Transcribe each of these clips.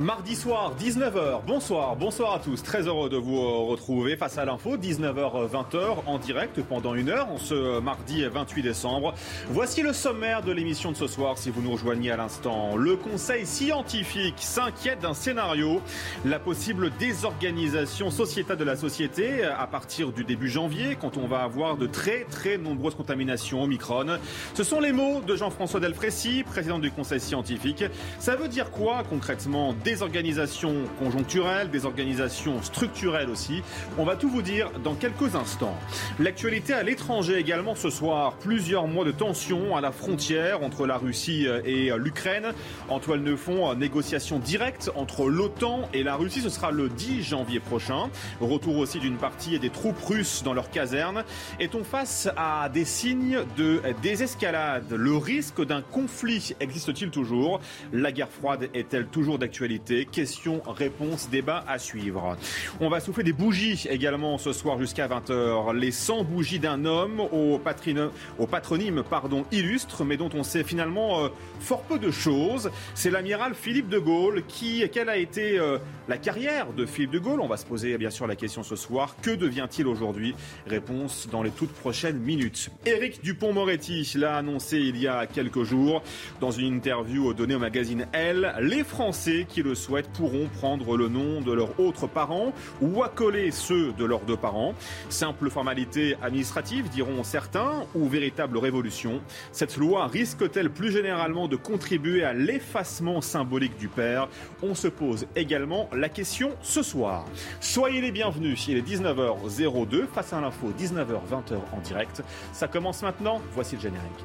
Mardi soir, 19h. Bonsoir, bonsoir à tous. Très heureux de vous euh, retrouver face à l'info, 19h, 20h en direct pendant une heure, en ce mardi 28 décembre. Voici le sommaire de l'émission de ce soir, si vous nous rejoignez à l'instant. Le Conseil scientifique s'inquiète d'un scénario, la possible désorganisation sociétale de la société à partir du début janvier, quand on va avoir de très très nombreuses contaminations Omicron. Ce sont les mots de Jean-François Delfrécy, président du Conseil scientifique. Ça veut dire quoi concrètement Désorganisation conjoncturelle, désorganisation structurelle aussi. On va tout vous dire dans quelques instants. L'actualité à l'étranger également ce soir. Plusieurs mois de tension à la frontière entre la Russie et l'Ukraine. En toile de fond, négociation directe entre l'OTAN et la Russie. Ce sera le 10 janvier prochain. Retour aussi d'une partie des troupes russes dans leurs casernes. Est-on face à des signes de désescalade? Le risque d'un conflit existe-t-il toujours? La guerre froide est-elle toujours d'actualité? Questions, réponses, débat à suivre. On va souffler des bougies également ce soir jusqu'à 20h. Les 100 bougies d'un homme au patronyme pardon, illustre, mais dont on sait finalement euh, fort peu de choses. C'est l'amiral Philippe de Gaulle. Qui, quelle a été euh, la carrière de Philippe de Gaulle? On va se poser bien sûr la question ce soir. Que devient-il aujourd'hui? Réponse dans les toutes prochaines minutes. Éric Dupont-Moretti l'a annoncé il y a quelques jours dans une interview donnée au magazine Elle. Les Français qui le souhaitent pourront prendre le nom de leurs autres parents ou accoler ceux de leurs deux parents. Simple formalité administrative, diront certains, ou véritable révolution. Cette loi risque-t-elle plus généralement de contribuer à l'effacement symbolique du père? On se pose également la question ce soir. Soyez les bienvenus, il est 19h02, face à l'info, 19h-20h en direct. Ça commence maintenant, voici le générique.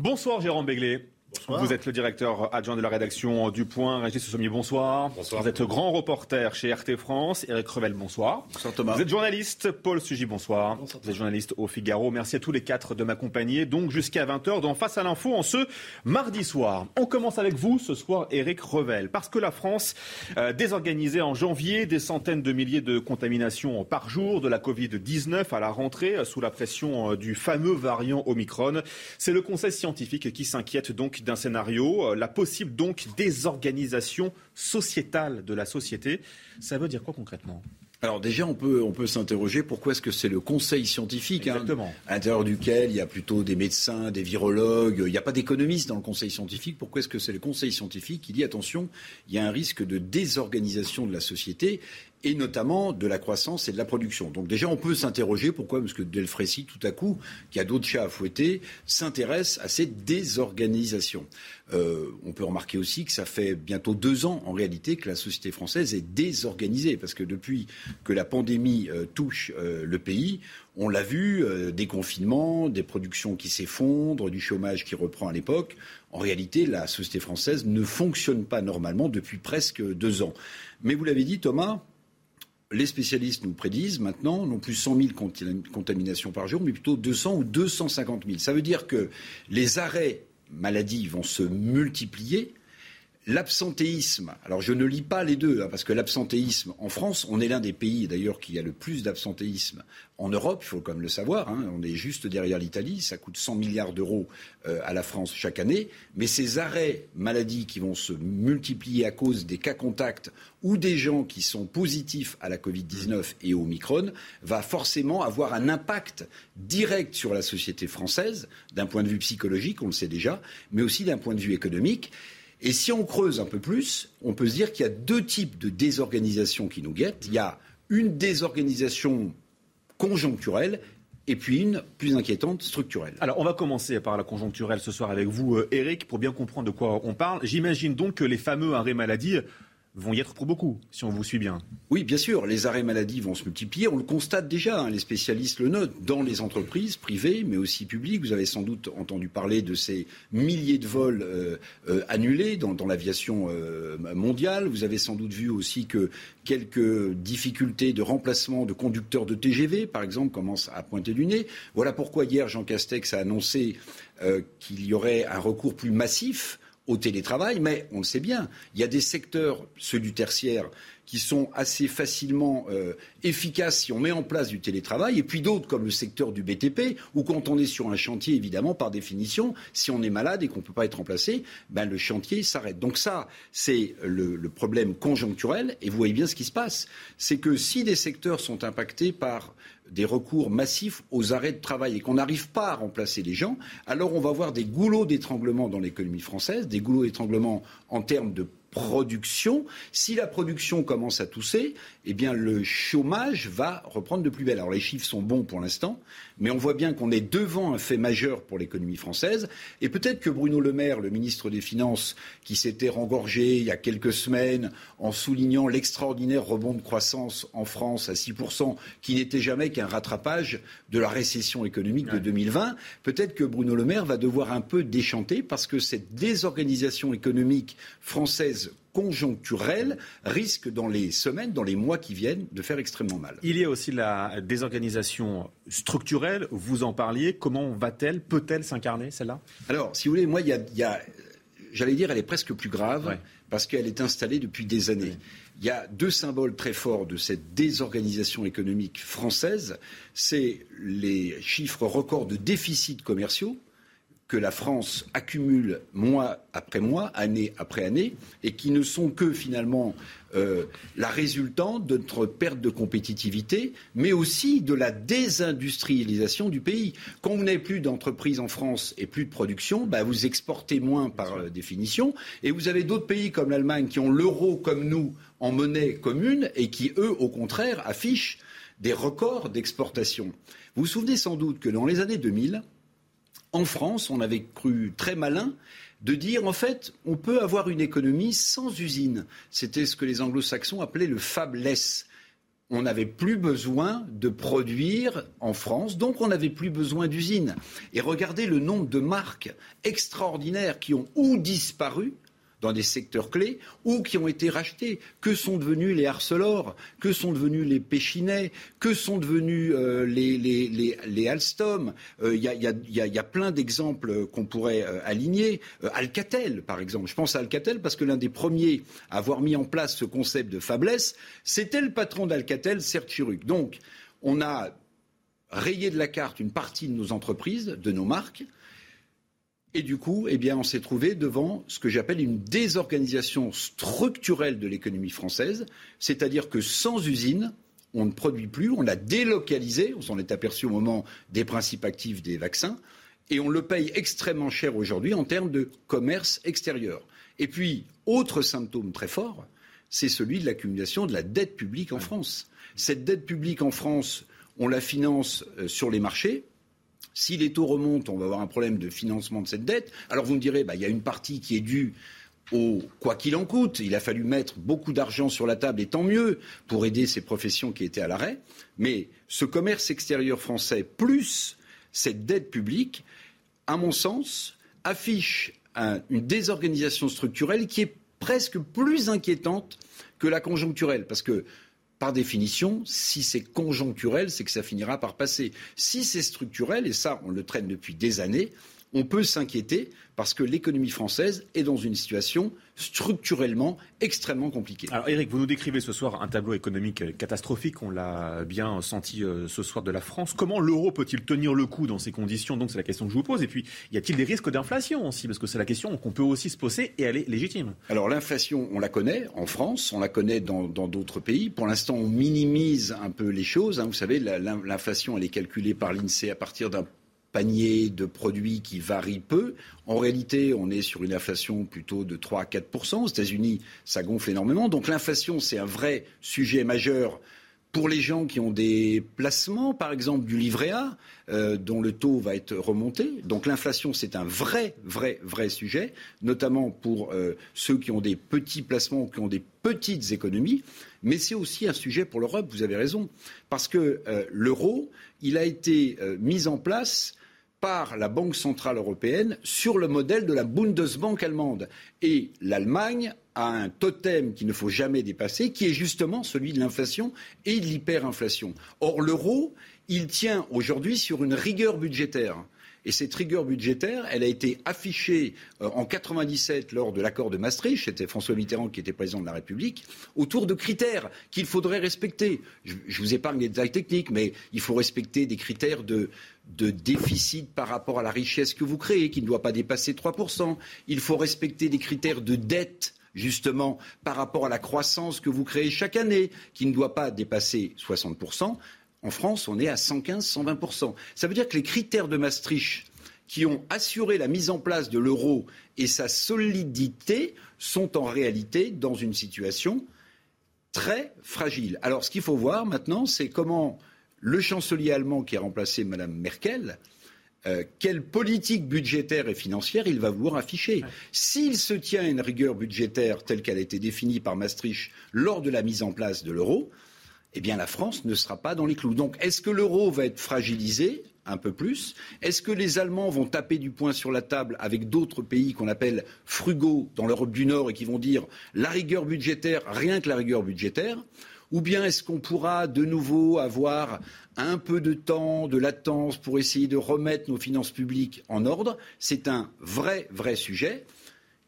Bonsoir Jérôme Béglé. Vous êtes le directeur adjoint de la rédaction du Point. Régis Sommier, bonsoir. Bonsoir. Vous êtes grand reporter chez RT France. Eric Revel, bonsoir. Bonsoir Thomas. Vous êtes journaliste. Paul Sugy, bonsoir. Vous êtes journaliste au Figaro. Merci à tous les quatre de m'accompagner. Donc jusqu'à 20h dans Face à l'info en ce mardi soir. On commence avec vous ce soir, Eric Revel. Parce que la France euh, désorganisait en janvier des centaines de milliers de contaminations par jour de la Covid-19 à la rentrée euh, sous la pression euh, du fameux variant Omicron. C'est le Conseil scientifique qui s'inquiète donc d'un scénario, euh, la possible donc désorganisation sociétale de la société. Ça veut dire quoi concrètement? Alors déjà, on peut, on peut s'interroger pourquoi est-ce que c'est le conseil scientifique, hein, à l'intérieur duquel il y a plutôt des médecins, des virologues, il n'y a pas d'économistes dans le conseil scientifique. Pourquoi est-ce que c'est le conseil scientifique qui dit attention, il y a un risque de désorganisation de la société? Et notamment de la croissance et de la production. Donc déjà, on peut s'interroger pourquoi, parce que Delfrécy, tout à coup, qui a d'autres chats à fouetter, s'intéresse à cette désorganisation. Euh, on peut remarquer aussi que ça fait bientôt deux ans, en réalité, que la société française est désorganisée, parce que depuis que la pandémie euh, touche euh, le pays, on l'a vu, euh, des confinements, des productions qui s'effondrent, du chômage qui reprend à l'époque. En réalité, la société française ne fonctionne pas normalement depuis presque deux ans. Mais vous l'avez dit, Thomas, les spécialistes nous prédisent maintenant non plus 100 000 contaminations par jour, mais plutôt 200 ou 250 000. Ça veut dire que les arrêts maladie vont se multiplier. L'absentéisme, alors je ne lis pas les deux, hein, parce que l'absentéisme en France, on est l'un des pays d'ailleurs qui a le plus d'absentéisme en Europe, il faut quand même le savoir, hein. on est juste derrière l'Italie, ça coûte 100 milliards d'euros euh, à la France chaque année, mais ces arrêts maladie qui vont se multiplier à cause des cas contacts ou des gens qui sont positifs à la Covid-19 et au Omicron, va forcément avoir un impact direct sur la société française, d'un point de vue psychologique, on le sait déjà, mais aussi d'un point de vue économique. Et si on creuse un peu plus, on peut se dire qu'il y a deux types de désorganisation qui nous guettent. Il y a une désorganisation conjoncturelle et puis une plus inquiétante structurelle. Alors on va commencer par la conjoncturelle ce soir avec vous, Eric, euh, pour bien comprendre de quoi on parle. J'imagine donc que les fameux arrêts maladie vont y être pour beaucoup, si on vous suit bien. Oui, bien sûr, les arrêts maladie vont se multiplier. On le constate déjà, hein, les spécialistes le notent, dans les entreprises privées, mais aussi publiques. Vous avez sans doute entendu parler de ces milliers de vols euh, euh, annulés dans, l'aviation euh, mondiale. Vous avez sans doute vu aussi que quelques difficultés de remplacement de conducteurs de TGV, par exemple, commencent à pointer du nez. Voilà pourquoi hier, Jean Castex a annoncé qu'il y aurait un recours plus massif au télétravail, mais on le sait bien, il y a des secteurs, ceux du tertiaire, qui sont assez facilement euh, efficaces si on met en place du télétravail, et puis d'autres comme le secteur du BTP, où quand on est sur un chantier, évidemment, par définition, si on est malade et qu'on ne peut pas être remplacé, ben, le chantier s'arrête. Donc ça, c'est le, le, problème conjoncturel, et vous voyez bien ce qui se passe. C'est que si des secteurs sont impactés par des recours massifs aux arrêts de travail et qu'on n'arrive pas à remplacer les gens, alors on va avoir des goulots d'étranglement dans l'économie française, des goulots d'étranglement en termes de production. Si la production commence à tousser, eh bien le chômage va reprendre de plus belle. Alors les chiffres sont bons pour l'instant, mais on voit bien qu'on est devant un fait majeur pour l'économie française. Et peut-être que Bruno Le Maire, le ministre des Finances, qui s'était rengorgé il y a quelques semaines en soulignant l'extraordinaire rebond de croissance en France à 6%, qui n'était jamais qu'un rattrapage de la récession économique de 2020, peut-être que Bruno Le Maire va devoir un peu déchanter parce que cette désorganisation économique française conjoncturelle risque dans les semaines, dans les mois qui viennent, de faire extrêmement mal. Il y a aussi la désorganisation structurelle, vous en parliez. Comment va-t-elle, peut-elle s'incarner, celle-là? Alors, si vous voulez, moi, il y a, j'allais dire, elle est presque plus grave, parce qu'elle est installée depuis des années. Il y a deux symboles très forts de cette désorganisation économique française. C'est les chiffres records de déficits commerciaux que la France accumule mois après mois, année après année, et qui ne sont que finalement euh, la résultante de notre perte de compétitivité, mais aussi de la désindustrialisation du pays. Quand vous n'avez plus d'entreprises en France et plus de production, bah, vous exportez moins par euh, définition, et vous avez d'autres pays comme l'Allemagne qui ont l'euro comme nous en monnaie commune et qui, eux, au contraire, affichent des records d'exportation. Vous vous souvenez sans doute que dans les années 2000, en France, on avait cru très malin de dire en fait, on peut avoir une économie sans usine. C'était ce que les anglo-saxons appelaient le fabless. On n'avait plus besoin de produire en France, donc on n'avait plus besoin d'usines. Et regardez le nombre de marques extraordinaires qui ont ou disparu, dans des secteurs clés ou qui ont été rachetés. Que sont devenus les Arcelor? Que sont devenus les Péchinets Que sont devenus euh, les, les, les, Alstom? Il y, a, plein d'exemples qu'on pourrait euh, aligner. Euh, Alcatel, par exemple. Je pense à Alcatel parce que l'un des premiers à avoir mis en place ce concept de faiblesse, c'était le patron d'Alcatel, Serge Donc, on a rayé de la carte une partie de nos entreprises, de nos marques. Et du coup, eh bien, on s'est trouvé devant ce que j'appelle une désorganisation structurelle de l'économie française, c'est-à-dire que sans usine, on ne produit plus, on l'a délocalisé, on s'en est aperçu au moment des principes actifs des vaccins, et on le paye extrêmement cher aujourd'hui en termes de commerce extérieur. Et puis, autre symptôme très fort, c'est celui de l'accumulation de la dette publique en France. Cette dette publique en France, on la finance euh, sur les marchés, si les taux remontent, on va avoir un problème de financement de cette dette. Alors vous me direz, bah, il y a une partie qui est due au quoi qu'il en coûte. Il a fallu mettre beaucoup d'argent sur la table, et tant mieux, pour aider ces professions qui étaient à l'arrêt. Mais ce commerce extérieur français, plus cette dette publique, à mon sens, affiche une désorganisation structurelle qui est presque plus inquiétante que la conjoncturelle. Parce que par définition, si c'est conjoncturel, c'est que ça finira par passer. Si c'est structurel, et ça, on le traîne depuis des années, on peut s'inquiéter parce que l'économie française est dans une situation structurellement extrêmement compliqué. Alors Eric, vous nous décrivez ce soir un tableau économique catastrophique, on l'a bien senti euh, ce soir de la France. Comment l'euro peut-il tenir le coup dans ces conditions? Donc c'est la question que je vous pose. Et puis, y a-t-il des risques d'inflation aussi? Parce que c'est la question qu'on peut aussi se poser et elle est légitime. Alors l'inflation, on la connaît en France, on la connaît dans d'autres pays. Pour l'instant, on minimise un peu les choses. Hein. Vous savez, l'inflation, elle est calculée par l'INSEE à partir d'un panier de produits qui varie peu. En réalité, on est sur une inflation plutôt de 3 à 4 Aux États-Unis, ça gonfle énormément. Donc l'inflation, c'est un vrai sujet majeur pour les gens qui ont des placements, par exemple du livret A, euh, dont le taux va être remonté. Donc l'inflation, c'est un vrai, vrai, vrai sujet, notamment pour euh, ceux qui ont des petits placements, qui ont des petites économies. Mais c'est aussi un sujet pour l'Europe, vous avez raison, parce que euh, l'euro, il a été mis en place par la Banque centrale européenne sur le modèle de la Bundesbank allemande. Et l'Allemagne a un totem qu'il ne faut jamais dépasser, qui est justement celui de l'inflation et de l'hyperinflation. Or, l'euro, il tient aujourd'hui sur une rigueur budgétaire. Et cette rigueur budgétaire, elle a été affichée euh, en 97 lors de l'accord de Maastricht, c'était François Mitterrand qui était président de la République, autour de critères qu'il faudrait respecter. Je, vous épargne les détails techniques, mais il faut respecter des critères de, de déficit par rapport à la richesse que vous créez, qui ne doit pas dépasser 3%. Il faut respecter des critères de dette justement par rapport à la croissance que vous créez chaque année, qui ne doit pas dépasser 60%. En France, on est à 115-120%. Ça veut dire que les critères de Maastricht qui ont assuré la mise en place de l'euro et sa solidité sont en réalité dans une situation très fragile. Alors ce qu'il faut voir maintenant, c'est comment le chancelier allemand qui a remplacé Mme Merkel, euh, quelle politique budgétaire et financière il va vouloir afficher. S'il se tient à une rigueur budgétaire telle qu'elle a été définie par Maastricht lors de la mise en place de l'euro, eh bien la France ne sera pas dans les clous. Donc est-ce que l'euro va être fragilisé un peu plus? Est-ce que les Allemands vont taper du poing sur la table avec d'autres pays qu'on appelle frugaux dans l'Europe du Nord et qui vont dire la rigueur budgétaire, rien que la rigueur budgétaire? Ou bien est-ce qu'on pourra de nouveau avoir un peu de temps, de latence pour essayer de remettre nos finances publiques en ordre? C'est un vrai, vrai sujet.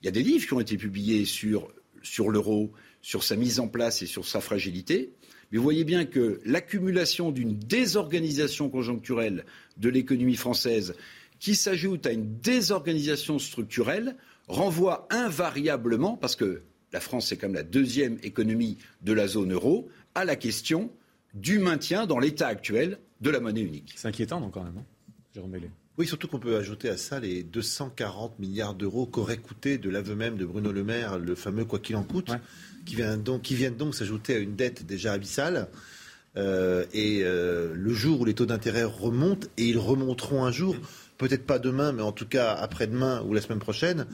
Il y a des livres qui ont été publiés sur, sur l'euro, sur sa mise en place et sur sa fragilité. Mais vous voyez bien que l'accumulation d'une désorganisation conjoncturelle de l'économie française qui s'ajoute à une désorganisation structurelle renvoie invariablement, parce que la France est comme la deuxième économie de la zone euro, à la question du maintien dans l'état actuel de la monnaie unique. C'est inquiétant donc quand même, hein Jérôme Oui, surtout qu'on peut ajouter à ça les 240 milliards d'euros qu'aurait coûté de l'aveu même de Bruno Le Maire le fameux quoi qu'il en coûte qui, viennent donc s'ajouter à une dette déjà abyssale. Euh, et euh, le jour où les taux d'intérêt remontent, et ils remonteront un jour, peut-être pas demain, mais en tout cas après-demain ou la semaine prochaine,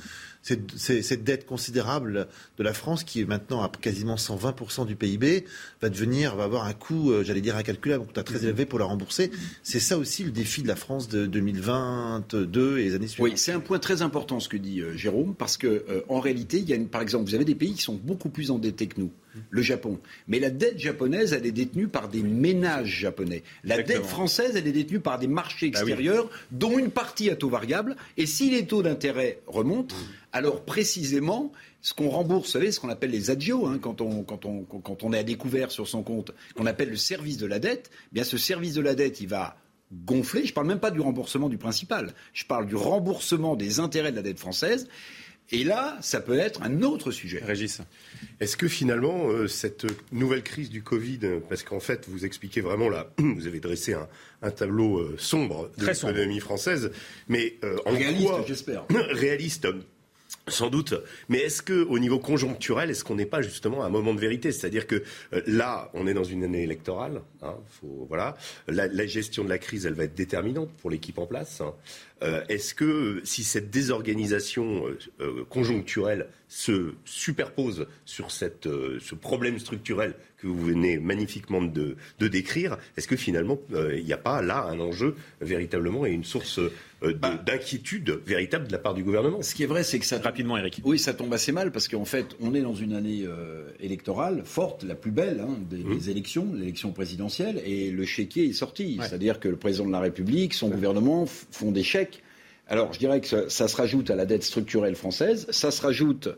cette, dette considérable de la France, qui est maintenant à quasiment 120% du PIB, va devenir, va avoir un coût, euh, j'allais dire incalculable, un coût très élevé pour la rembourser. C'est ça aussi le défi de la France de 2022 et les années suivantes. Oui, c'est un point très important ce que dit euh, Jérôme, parce que euh, en réalité, il y a par exemple, vous avez des pays qui sont beaucoup plus endettés que nous le Japon. Mais la dette japonaise, elle est détenue par des ménages japonais. La dette française, elle est détenue par des marchés bah extérieurs, dont une partie à taux variable. Et si les taux d'intérêt remontent, alors précisément, ce qu'on rembourse, vous savez, ce qu'on appelle les agios, hein, quand, on, quand, on, quand on est à découvert sur son compte, qu'on appelle le service de la dette, eh bien ce service de la dette, il va gonfler. Je ne parle même pas du remboursement du principal, je parle du remboursement des intérêts de la dette française. Et là, ça peut être un autre sujet. Régis. Est-ce que finalement, euh, cette nouvelle crise du Covid, parce qu'en fait, vous expliquez vraiment là, vous avez dressé un, tableau euh, sombre de l'économie française, mais euh, en réaliste, j'espère. Réaliste. Sans doute. Mais est-ce que, au niveau conjoncturel, est-ce qu'on n'est pas justement à un moment de vérité? C'est-à-dire que euh, là, on est dans une année électorale. Hein, faut, voilà. La, gestion de la crise, elle va être déterminante pour l'équipe en place. Hein. Euh, est-ce que si cette désorganisation euh, conjoncturelle se superpose sur cette, ce problème structurel que vous venez magnifiquement de, décrire, est-ce que finalement, il n'y a pas là un enjeu véritablement et une source euh, bah. d'inquiétude véritable de la part du gouvernement? Ce qui est vrai, c'est que ça rapidement, Eric. Oui, ça tombe assez mal parce qu'en fait, on est dans une année euh, électorale forte, la plus belle hein, des, mmh. élections, l'élection présidentielle, et le chéquier est sorti. C'est-à-dire que le président de la République, son gouvernement font des chèques. Alors, je dirais que ça, ça, se rajoute à la dette structurelle française, ça se rajoute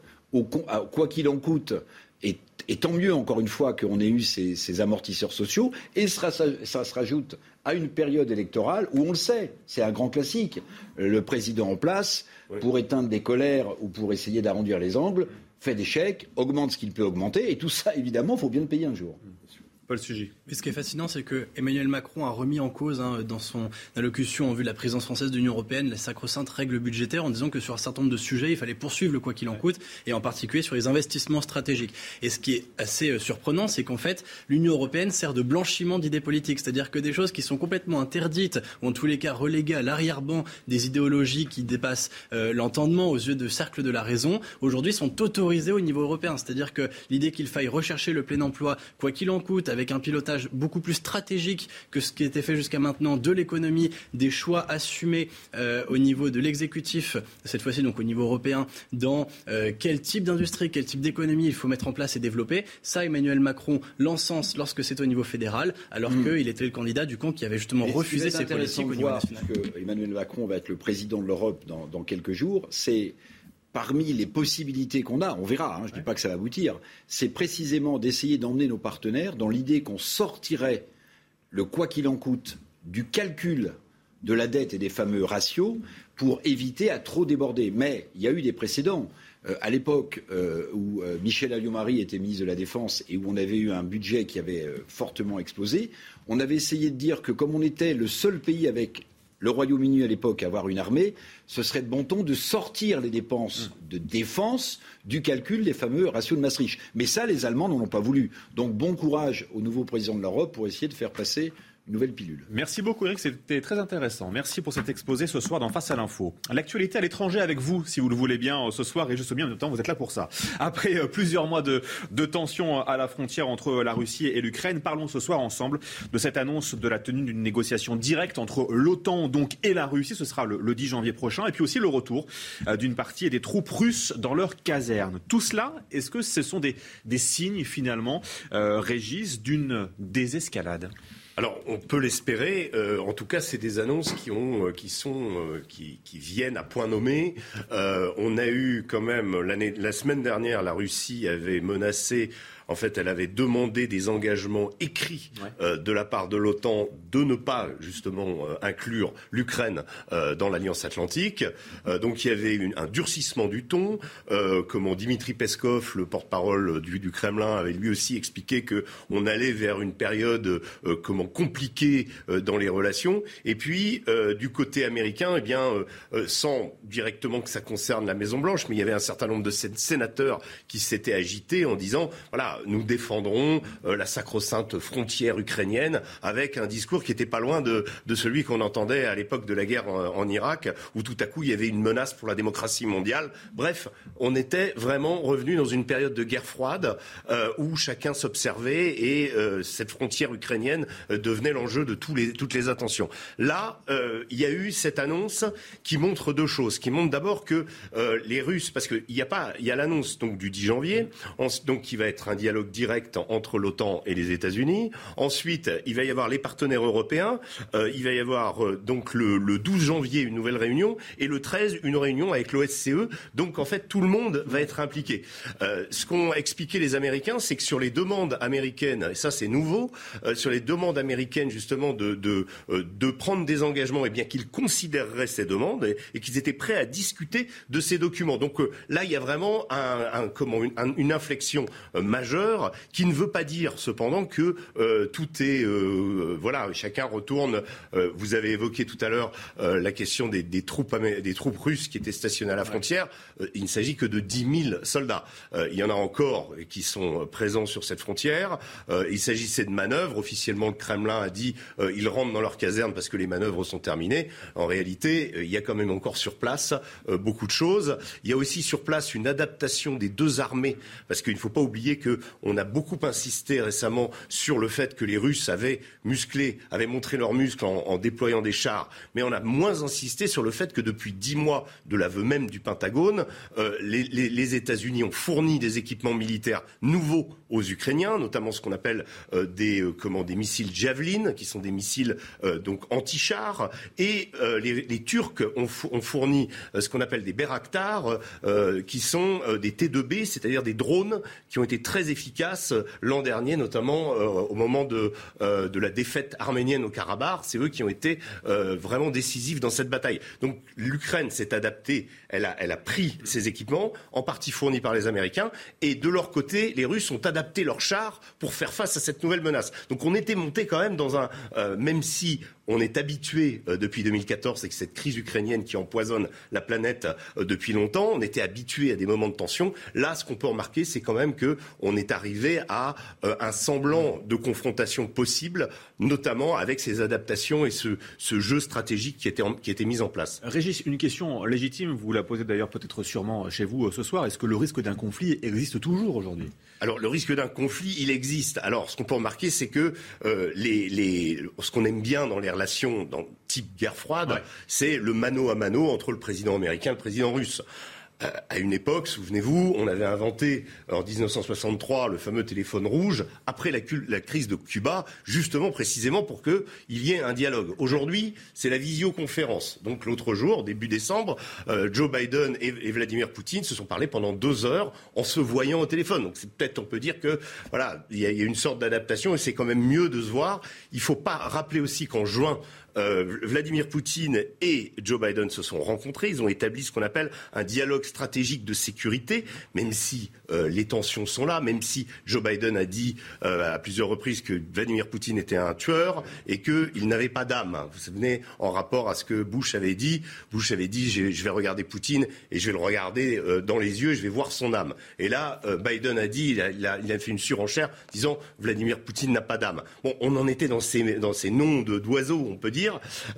quoi qu'il en coûte, et, tant mieux, encore une fois, qu'on ait eu ces, amortisseurs sociaux. Et ça, se rajoute à une période électorale où on le sait, c'est un grand classique. Le président en place, pour éteindre des colères ou pour essayer d'arrondir les angles, fait des chèques, augmente ce qu'il peut augmenter. Et tout ça, évidemment, il faut bien le payer un jour. Ce qui est fascinant, c'est que Emmanuel Macron a remis en cause, hein, dans son allocution en vue de la présidence française de l'Union européenne, la sacro-sainte règle budgétaire en disant que sur un certain nombre de sujets, il fallait poursuivre le quoi qu'il en coûte, et en particulier sur les investissements stratégiques. Et ce qui est assez euh, surprenant, c'est qu'en fait, l'Union européenne sert de blanchiment d'idées politiques, c'est-à-dire que des choses qui sont complètement interdites, ou en tous les cas reléguées à l'arrière-ban des idéologies qui dépassent euh, l'entendement aux yeux de cercle de la raison, aujourd'hui sont autorisées au niveau européen. C'est-à-dire que l'idée qu'il faille rechercher le plein emploi, quoi qu'il en coûte, avec un pilotage beaucoup plus stratégique que ce qui était fait jusqu'à maintenant de l'économie, des choix assumés euh, au niveau de l'exécutif, cette fois-ci donc au niveau européen, dans euh, quel type d'industrie, quel type d'économie il faut mettre en place et développer. Ça, Emmanuel Macron l'encense lorsque c'est au niveau fédéral, alors hmm. qu'il était le candidat du camp qui avait justement refusé ces politiques au niveau national. Que Emmanuel Macron va être le président de l'Europe dans, dans quelques jours. C'est parmi les possibilités qu'on a, on verra, hein, je ne dis pas que ça va aboutir, c'est précisément d'essayer d'emmener nos partenaires dans l'idée qu'on sortirait le quoi qu'il en coûte du calcul de la dette et des fameux ratios pour éviter à trop déborder. Mais il y a eu des précédents. Euh, à l'époque euh, où euh, Michel Alliot-Marie était ministre de la Défense et où on avait eu un budget qui avait fortement explosé, on avait essayé de dire que comme on était le seul pays avec le Royaume-Uni à l'époque avoir une armée, ce serait de bon ton de sortir les dépenses de défense du calcul des fameux ratios de Maastricht. Mais ça, les Allemands n'en ont pas voulu. Donc bon courage au nouveau président de l'Europe pour essayer de faire passer nouvelle pilule. Merci beaucoup Eric, c'était très intéressant. Merci pour cet exposé ce soir dans Face à l'info. L'actualité à l'étranger avec vous, si vous le voulez bien, euh, ce soir, et juste bien, en même temps, vous êtes là pour ça. Après euh, plusieurs mois de, de tension à la frontière entre la Russie et l'Ukraine, parlons ce soir ensemble de cette annonce de la tenue d'une négociation directe entre l'OTAN donc et la Russie. Ce sera le, 10 janvier prochain. Et puis aussi le retour euh, d'une partie des troupes russes dans leur caserne. Tout cela, est-ce que ce sont des, des signes finalement, Régis, d'une désescalade? Alors, on peut l'espérer. Euh, en tout cas, c'est des annonces qui ont, euh, qui sont, euh, qui, viennent à point nommé. on a eu quand même la semaine dernière, la Russie avait menacé en fait, elle avait demandé des engagements écrits euh, de la part de l'OTAN de ne pas justement euh, inclure l'Ukraine euh, dans l'Alliance Atlantique. donc il y avait un durcissement du ton. comment Dimitri Peskov, le porte-parole du, Kremlin, avait lui aussi expliqué que on allait vers une période comment compliquée dans les relations. Et puis du côté américain, eh bien, sans directement que ça concerne la Maison Blanche, mais il y avait un certain nombre de sénateurs qui s'étaient agités en disant voilà nous défendrons euh, la sacro-sainte frontière ukrainienne avec un discours qui n'était pas loin de, celui qu'on entendait à l'époque de la guerre en, Irak, où tout à coup il y avait une menace pour la démocratie mondiale. Bref, on était vraiment revenu dans une période de guerre froide euh, où chacun s'observait et euh, cette frontière ukrainienne devenait l'enjeu de les, toutes les attentions. Là, il y a eu cette annonce qui montre deux choses, qui montre d'abord que les Russes, parce qu'il y a pas, il y a l'annonce donc du 10 janvier, donc qui va être un dialogue direct entre l'OTAN et les États-Unis. Ensuite, il va y avoir les partenaires européens. Euh, il va y avoir euh, donc le, 12 janvier une nouvelle réunion et le 13 une réunion avec l'OSCE. Donc en fait, tout le monde va être impliqué. Euh, ce qu'ont expliqué les Américains, c'est que sur les demandes américaines, et ça c'est nouveau, sur les demandes américaines justement de, prendre des engagements, et eh bien qu'ils considéreraient ces demandes et, qu'ils étaient prêts à discuter de ces documents. Donc là, il y a vraiment une inflexion majeure qui ne veut pas dire cependant que euh, tout est euh, voilà, chacun retourne. Euh, vous avez évoqué tout à l'heure la question des, troupes des troupes russes qui étaient stationnées à la frontière. il ne s'agit que de 10 000 soldats. il y en a encore qui sont présents sur cette frontière. il s'agissait de manœuvres. Officiellement, le Kremlin a dit ils rentrent dans leur caserne parce que les manœuvres sont terminées. En réalité, il y a quand même encore sur place beaucoup de choses. Il y a aussi sur place une adaptation des deux armées parce qu'il ne faut pas oublier que on a beaucoup insisté récemment sur le fait que les Russes avaient musclé, avaient montré leurs muscles en, déployant des chars, mais on a moins insisté sur le fait que depuis dix mois, de l'aveu même du Pentagone, euh, les, États-Unis ont fourni des équipements militaires nouveaux aux Ukrainiens, notamment ce qu'on appelle euh, des, euh, comment, des missiles Javelin, qui sont des missiles donc anti-chars, et les, Turcs ont, fourni ce qu'on appelle des Bayraktar, qui sont des T2B, c'est-à-dire des drones qui ont été très efficaces l'an dernier, notamment au moment de, de la défaite arménienne au Karabakh. C'est eux qui ont été vraiment décisifs dans cette bataille. Donc l'Ukraine s'est adaptée, elle a, pris ses équipements, en partie fournis par les Américains, et de leur côté, les Russes ont adapté leurs chars pour faire face à cette nouvelle menace. Donc on était monté quand même dans un, euh, même si on est habitué euh, depuis 2014 avec cette crise ukrainienne qui empoisonne la planète euh, depuis longtemps. On était habitué à des moments de tension. Là, ce qu'on peut remarquer, c'est quand même que on est arrivé à euh, un semblant de confrontation possible, notamment avec ces adaptations et ce, jeu stratégique qui était, qui était mis en place. Régis, une question légitime. Vous la posez d'ailleurs peut-être sûrement chez vous ce soir. Est-ce que le risque d'un conflit existe toujours aujourd'hui? Alors le risque d'un conflit, il existe. Alors ce qu'on peut remarquer, c'est que les, les, ce qu'on aime bien dans les relation dans type guerre froide, c'est le mano à mano entre le président américain et le président russe. À une époque, souvenez-vous, on avait inventé en 1963 le fameux téléphone rouge après la, crise de Cuba, justement précisément pour qu'il y ait un dialogue. Aujourd'hui, c'est la visioconférence. Donc l'autre jour, début décembre, euh, Joe Biden et, Vladimir Poutine se sont parlé pendant deux heures en se voyant au téléphone. Donc c'est peut-être on peut dire que voilà, il y, a une sorte d'adaptation et c'est quand même mieux de se voir. Il ne faut pas rappeler aussi qu'en juin, euh, Vladimir Poutine et Joe Biden se sont rencontrés. Ils ont établi ce qu'on appelle un dialogue stratégique de sécurité, même si euh, les tensions sont là, même si Joe Biden a dit euh, à plusieurs reprises que Vladimir Poutine était un tueur et qu'il n'avait pas d'âme. Vous vous souvenez, en rapport à ce que Bush avait dit, Bush avait dit je vais regarder Poutine et je vais le regarder dans les yeux, je vais voir son âme. Et là, Biden a dit, il a, fait une surenchère disant Vladimir Poutine n'a pas d'âme. Bon, on en était dans ces, dans ces noms d'oiseaux, on peut dire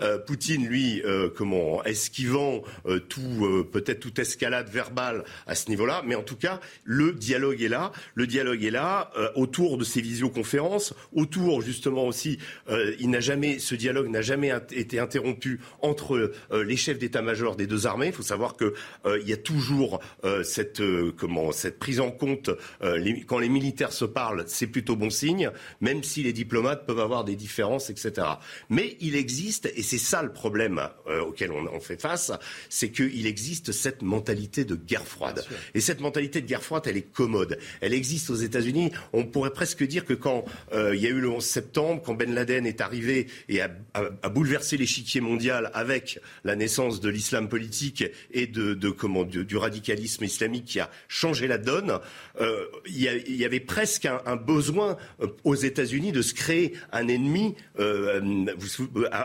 euh, Poutine, lui, euh, comment esquivant euh, tout, peut-être toute escalade verbale à ce niveau-là, mais en tout cas, le dialogue est là. Le dialogue est là autour de ces visioconférences, autour justement aussi, il n'a jamais, ce dialogue n'a jamais été interrompu entre les chefs d'état-major des deux armées. Il faut savoir que il y a toujours cette comment cette prise en compte quand les militaires se parlent, c'est plutôt bon signe, même si les diplomates peuvent avoir des différences, etc. Mais il existe existe, et c'est ça le problème euh, auquel on, fait face, c'est qu'il existe cette mentalité de guerre froide. Et cette mentalité de guerre froide, elle est commode. Elle existe aux États-Unis. On pourrait presque dire que quand euh, il y a eu le 11 septembre, quand Ben Laden est arrivé et a, bouleversé l'échiquier mondial avec la naissance de l'islam politique et de, comment, du, radicalisme islamique qui a changé la donne, euh, il, y avait presque un, besoin aux États-Unis de se créer un ennemi.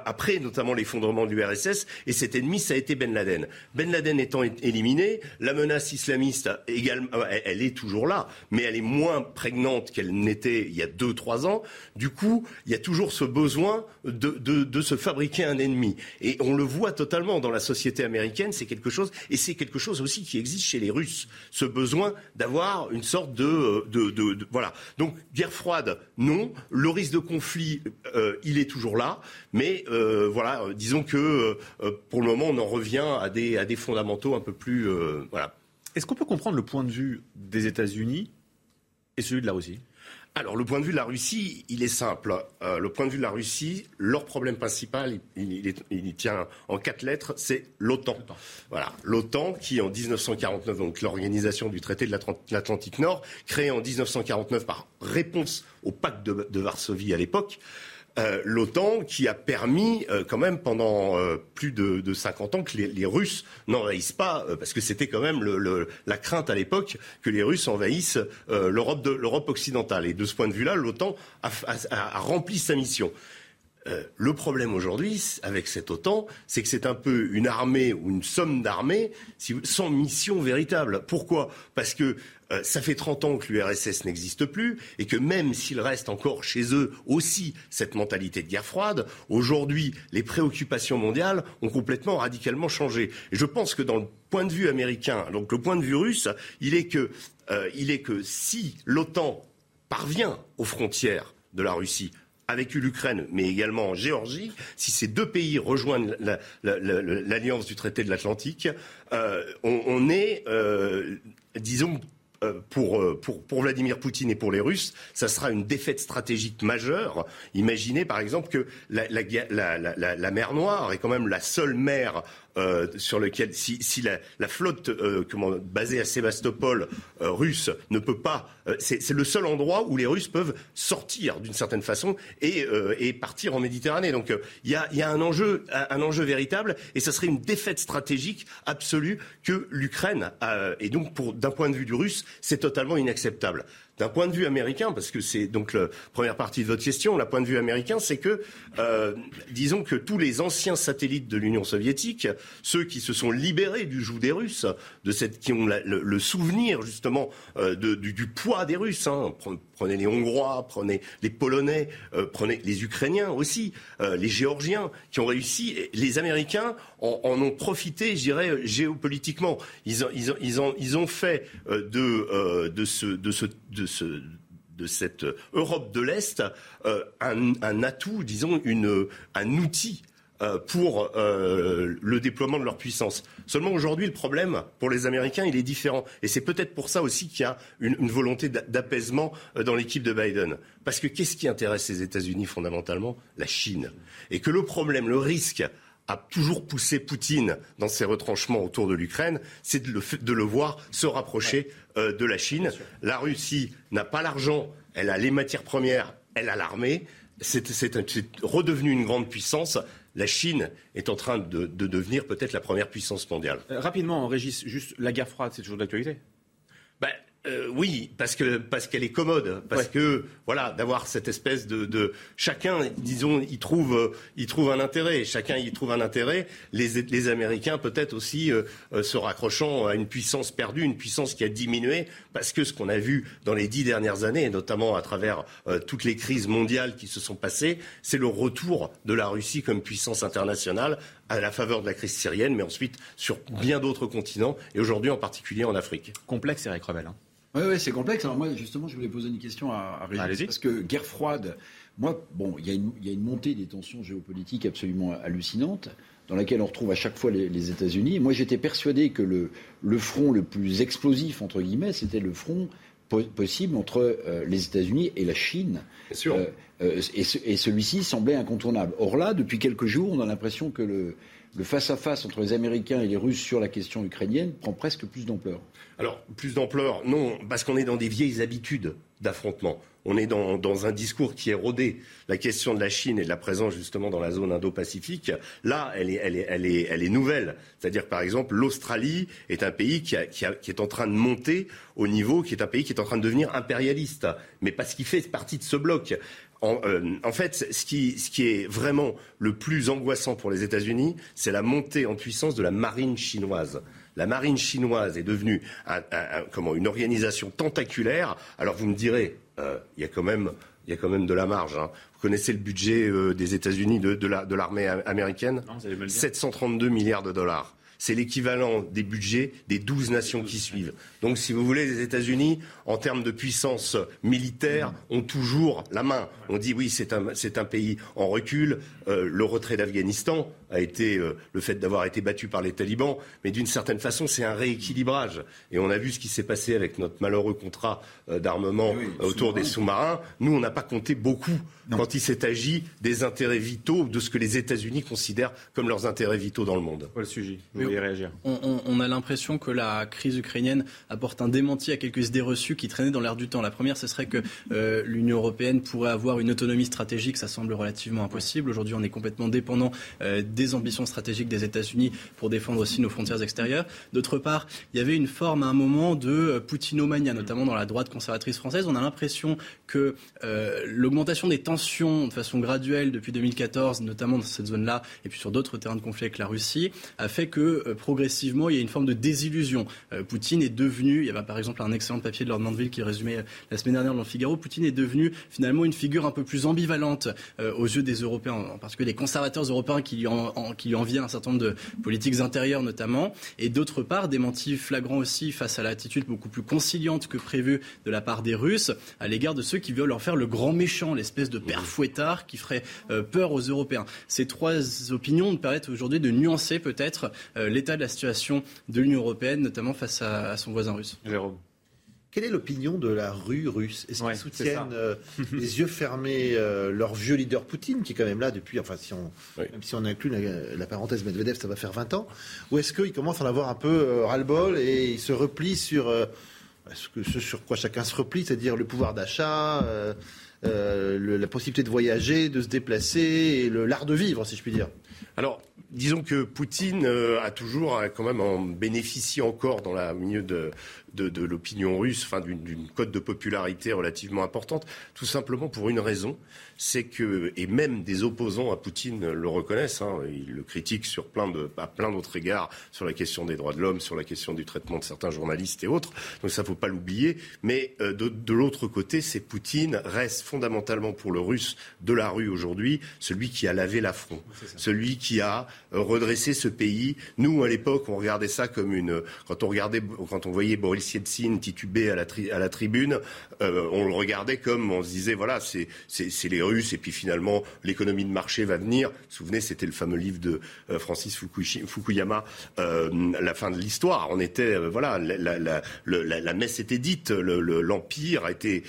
Après notamment l'effondrement de l'URSS, et cet ennemi, ça a été Ben Laden. Ben Laden étant éliminé, la menace islamiste, également, euh, elle est toujours là, mais elle est moins prégnante qu'elle n'était il y a deux, trois ans. Du coup, il y a toujours ce besoin de, de, se fabriquer un ennemi. Et on le voit totalement dans la société américaine, c'est quelque chose, et c'est quelque chose aussi qui existe chez les Russes, ce besoin d'avoir une sorte de, de, de, Voilà. Donc, guerre froide, non. Le risque de conflit, euh, il est toujours là, mais euh, voilà, euh, disons que euh, pour le moment, on en revient à des, à des fondamentaux un peu plus. voilà. Est-ce qu'on peut comprendre le point de vue des États-Unis et celui de la Russie? Alors le point de vue de la Russie, il est simple. le point de vue de la Russie, leur problème principal, il, il, tient en quatre lettres, c'est l'OTAN. Voilà, l'OTAN qui en 1949, donc l'organisation du traité de l'Atlantique Nord, créée en 1949 par réponse au pacte de Varsovie à l'époque, euh, l'OTAN qui a permis euh, quand même pendant euh, plus de, de, 50 ans que les, Russes n'envahissent pas, parce que c'était quand même la crainte à l'époque que les Russes envahissent l'Europe occidentale. Et de ce point de vue-là, l'OTAN a, rempli sa mission. Le problème aujourd'hui avec cette OTAN, c'est que c'est un peu une armée ou une somme d'armées sans mission véritable. Pourquoi? Parce que euh, ça fait 30 ans que l'URSS n'existe plus et que même s'il reste encore chez eux aussi cette mentalité de guerre froide, aujourd'hui, les préoccupations mondiales ont complètement radicalement changé. Et je pense que dans le point de vue américain, donc le point de vue russe, il est que, euh, il est que si l'OTAN parvient aux frontières de la Russie, avec l'Ukraine, mais également en Géorgie, si ces deux pays rejoignent l'alliance du traité de l'Atlantique, euh, on, est, disons, euh, pour, euh, pour, pour, Vladimir Poutine et pour les Russes, ça sera une défaite stratégique majeure. Imaginez par exemple que la, la, la mer Noire est quand même la seule mer euh, sur lequel, si, la, la, flotte euh, comment, basée à Sébastopol euh, russe ne peut pas, c'est le seul endroit où les Russes peuvent sortir d'une certaine façon et, partir en Méditerranée. Donc il y a, y, a, un enjeu, un enjeu véritable et ça serait une défaite stratégique absolue que l'Ukraine a. Et donc, d'un point de vue du Russe, c'est totalement inacceptable. D'un point de vue américain, parce que c'est donc la première partie de votre question, la point de vue américain, c'est que, euh, disons que tous les anciens satellites de l'Union soviétique, ceux qui se sont libérés du joug des Russes, de cette, qui ont le, souvenir justement euh, du, du, poids des Russes, hein, prenez les Hongrois, prenez les Polonais, euh, prenez les Ukrainiens aussi, euh, les Géorgiens, qui ont réussi, les Américains en, ont profité, je dirais, géopolitiquement. Ils ont, ils ont, ils ont, ils ont fait de, de ce, de ce de de cette Europe de l'Est euh, un, atout, disons, une, un outil euh, pour euh, le déploiement de leur puissance. Seulement aujourd'hui, le problème pour les Américains, il est différent. Et c'est peut-être pour ça aussi qu'il y a une, une volonté d'apaisement dans l'équipe de Biden. Parce que qu'est-ce qui intéresse les États-Unis fondamentalement? La Chine. Et que le problème, le risque a toujours poussé Poutine dans ses retranchements autour de l'Ukraine, c'est de le, de le, voir se rapprocher euh, de la Chine. La Russie n'a pas l'argent, elle a les matières premières, elle a l'armée. C'est redevenu une grande puissance. La Chine est en train de, de devenir peut-être la première puissance mondiale. Euh, rapidement, Régis, juste la guerre froide, c'est toujours d'actualité? Euh, oui, parce que parce qu'elle est commode, parce que voilà, d'avoir cette espèce de, de, chacun, disons, y trouve euh, y trouve un intérêt. Chacun y trouve un intérêt. Les, les Américains peut-être aussi euh, se raccrochant à une puissance perdue, une puissance qui a diminué, parce que ce qu'on a vu dans les dix dernières années, et notamment à travers toutes les crises mondiales qui se sont passées, c'est le retour de la Russie comme puissance internationale à la faveur de la crise syrienne, mais ensuite sur bien d'autres continents, et aujourd'hui en particulier en Afrique. Complexe, Eric Revel. Hein. Oui, c'est complexe. Alors moi, justement, je voulais poser une question à, à Régis, parce que guerre froide, moi, bon, il y, y, a une montée des tensions géopolitiques absolument hallucinante, dans laquelle on retrouve à chaque fois les, les États-Unis. Moi, j'étais persuadé que le, le, front le plus explosif, entre guillemets, c'était le front possible entre euh, les États-Unis et la Chine. Bien sûr. Euh, euh, et, ce, et celui-ci semblait incontournable. Or là, depuis quelques jours, on a l'impression que le, le face-à-face entre les Américains et les Russes sur la question ukrainienne prend presque plus d'ampleur. Alors, plus d'ampleur, non, parce qu'on est dans des vieilles habitudes d'affrontement. On est dans, un discours qui est rodé. La question de la Chine et de la présence justement dans la zone Indo-Pacifique, là, elle est, elle, est, elle, est, elle est nouvelle. C'est-à-dire par exemple, l'Australie est un pays qui, est en train de monter au niveau, qui est un pays qui est en train de devenir impérialiste, mais parce qu'il fait partie de ce bloc. En, euh, fait, ce qui, est vraiment le plus angoissant pour les États-Unis, c'est la montée en puissance de la marine chinoise. La marine chinoise est devenue comment, une organisation tentaculaire. Alors vous me direz, il y a quand même il y a quand même de la marge. Hein. Vous connaissez le budget euh, des États-Unis de, de l'armée la, américaine? Non, 732 milliards de dollars. C'est l'équivalent des budgets des 12 nations qui suivent. Donc, si vous voulez, les États-Unis, en termes de puissance militaire, ont toujours la main. On dit oui, c'est un, un, pays en recul. Euh, le retrait d'Afghanistan a été euh, le fait d'avoir été battu par les talibans, mais d'une certaine façon, c'est un rééquilibrage. Et on a vu ce qui s'est passé avec notre malheureux contrat euh, d'armement oui, autour des sous-marins. Nous, on n'a pas compté beaucoup non. quand il s'est agi des intérêts vitaux, de ce que les États-Unis considèrent comme leurs intérêts vitaux dans le monde. Quel sujet Vous voulez réagir on, on, on a l'impression que la crise ukrainienne apporte un démenti à quelques idées reçues qui traînaient dans l'air du temps. La première, ce serait que euh, l'Union européenne pourrait avoir une autonomie stratégique. Ça semble relativement impossible. Aujourd'hui, on est complètement dépendant euh, des ambitions stratégiques des États-Unis pour défendre aussi nos frontières extérieures. D'autre part, il y avait une forme à un moment de euh, poutinomania, notamment dans la droite conservatrice française. On a l'impression que euh, l'augmentation des tensions de façon graduelle depuis 2014, notamment dans cette zone-là, et puis sur d'autres terrains de conflit avec la Russie, a fait que euh, progressivement, il y a une forme de désillusion. Poutine est devenu, il y avait par exemple un excellent papier de Lord Mandeville qui résumait la semaine dernière dans le Figaro, Poutine est devenu finalement une figure un peu plus ambivalente aux yeux des Européens, en particulier des conservateurs européens qui lui, en, en, qui envient un certain nombre de politiques intérieures notamment, et d'autre part des mentis flagrants aussi face à l'attitude beaucoup plus conciliante que prévue de la part des Russes à l'égard de ceux qui veulent leur faire le grand méchant, l'espèce de père fouettard qui ferait euh, peur aux Européens. Ces trois opinions nous permettent aujourd'hui de nuancer peut-être euh, l'état de la situation de l'Union européenne, notamment face à, à son voisin russe. Jérôme quelle est l'opinion de la rue russe? Est-ce qu'ils soutiennent euh, les yeux fermés euh, leur vieux leader Poutine, qui est quand même là depuis, enfin, si on, Oui. même si on inclut la, la parenthèse Medvedev, ça va faire 20 ans Ou est-ce qu'ils commencent à en avoir un peu euh, ras-le-bol et ils se replient sur euh, ce, que, ce sur quoi chacun se replie, c'est-à-dire le pouvoir d'achat euh, euh, le- la possibilité de voyager, de se déplacer et l'art de vivre, si je puis dire? Alors, disons que Poutine euh, a toujours quand même en bénéficié encore dans la milieu de, de, de l'opinion russe, enfin d'une- cote de popularité relativement importante, tout simplement pour une raison, c'est que et même des opposants à Poutine le reconnaissent, hein, ils le critiquent sur plein de à plein d'autres égards, sur la question des droits de l'homme, sur la question du traitement de certains journalistes et autres. Donc ça faut pas l'oublier. Mais euh, de, de l'autre côté, c'est Poutine reste fondamentalement pour le Russe de la rue aujourd'hui celui qui a lavé l'affront, celui qui a euh, redressé ce pays. Nous, à l'époque, on regardait ça comme une. Quand on regardait, quand on voyait Boris Yeltsin tituber à la, tribune, euh, on le regardait comme on se disait voilà, c'est les Russes et puis finalement l'économie de marché va venir. Vous souvenez, c'était le fameux livre de euh, Francis Fukuyama, euh, la fin de l'histoire. On était voilà, la, messe était dite, le- le- l'empire était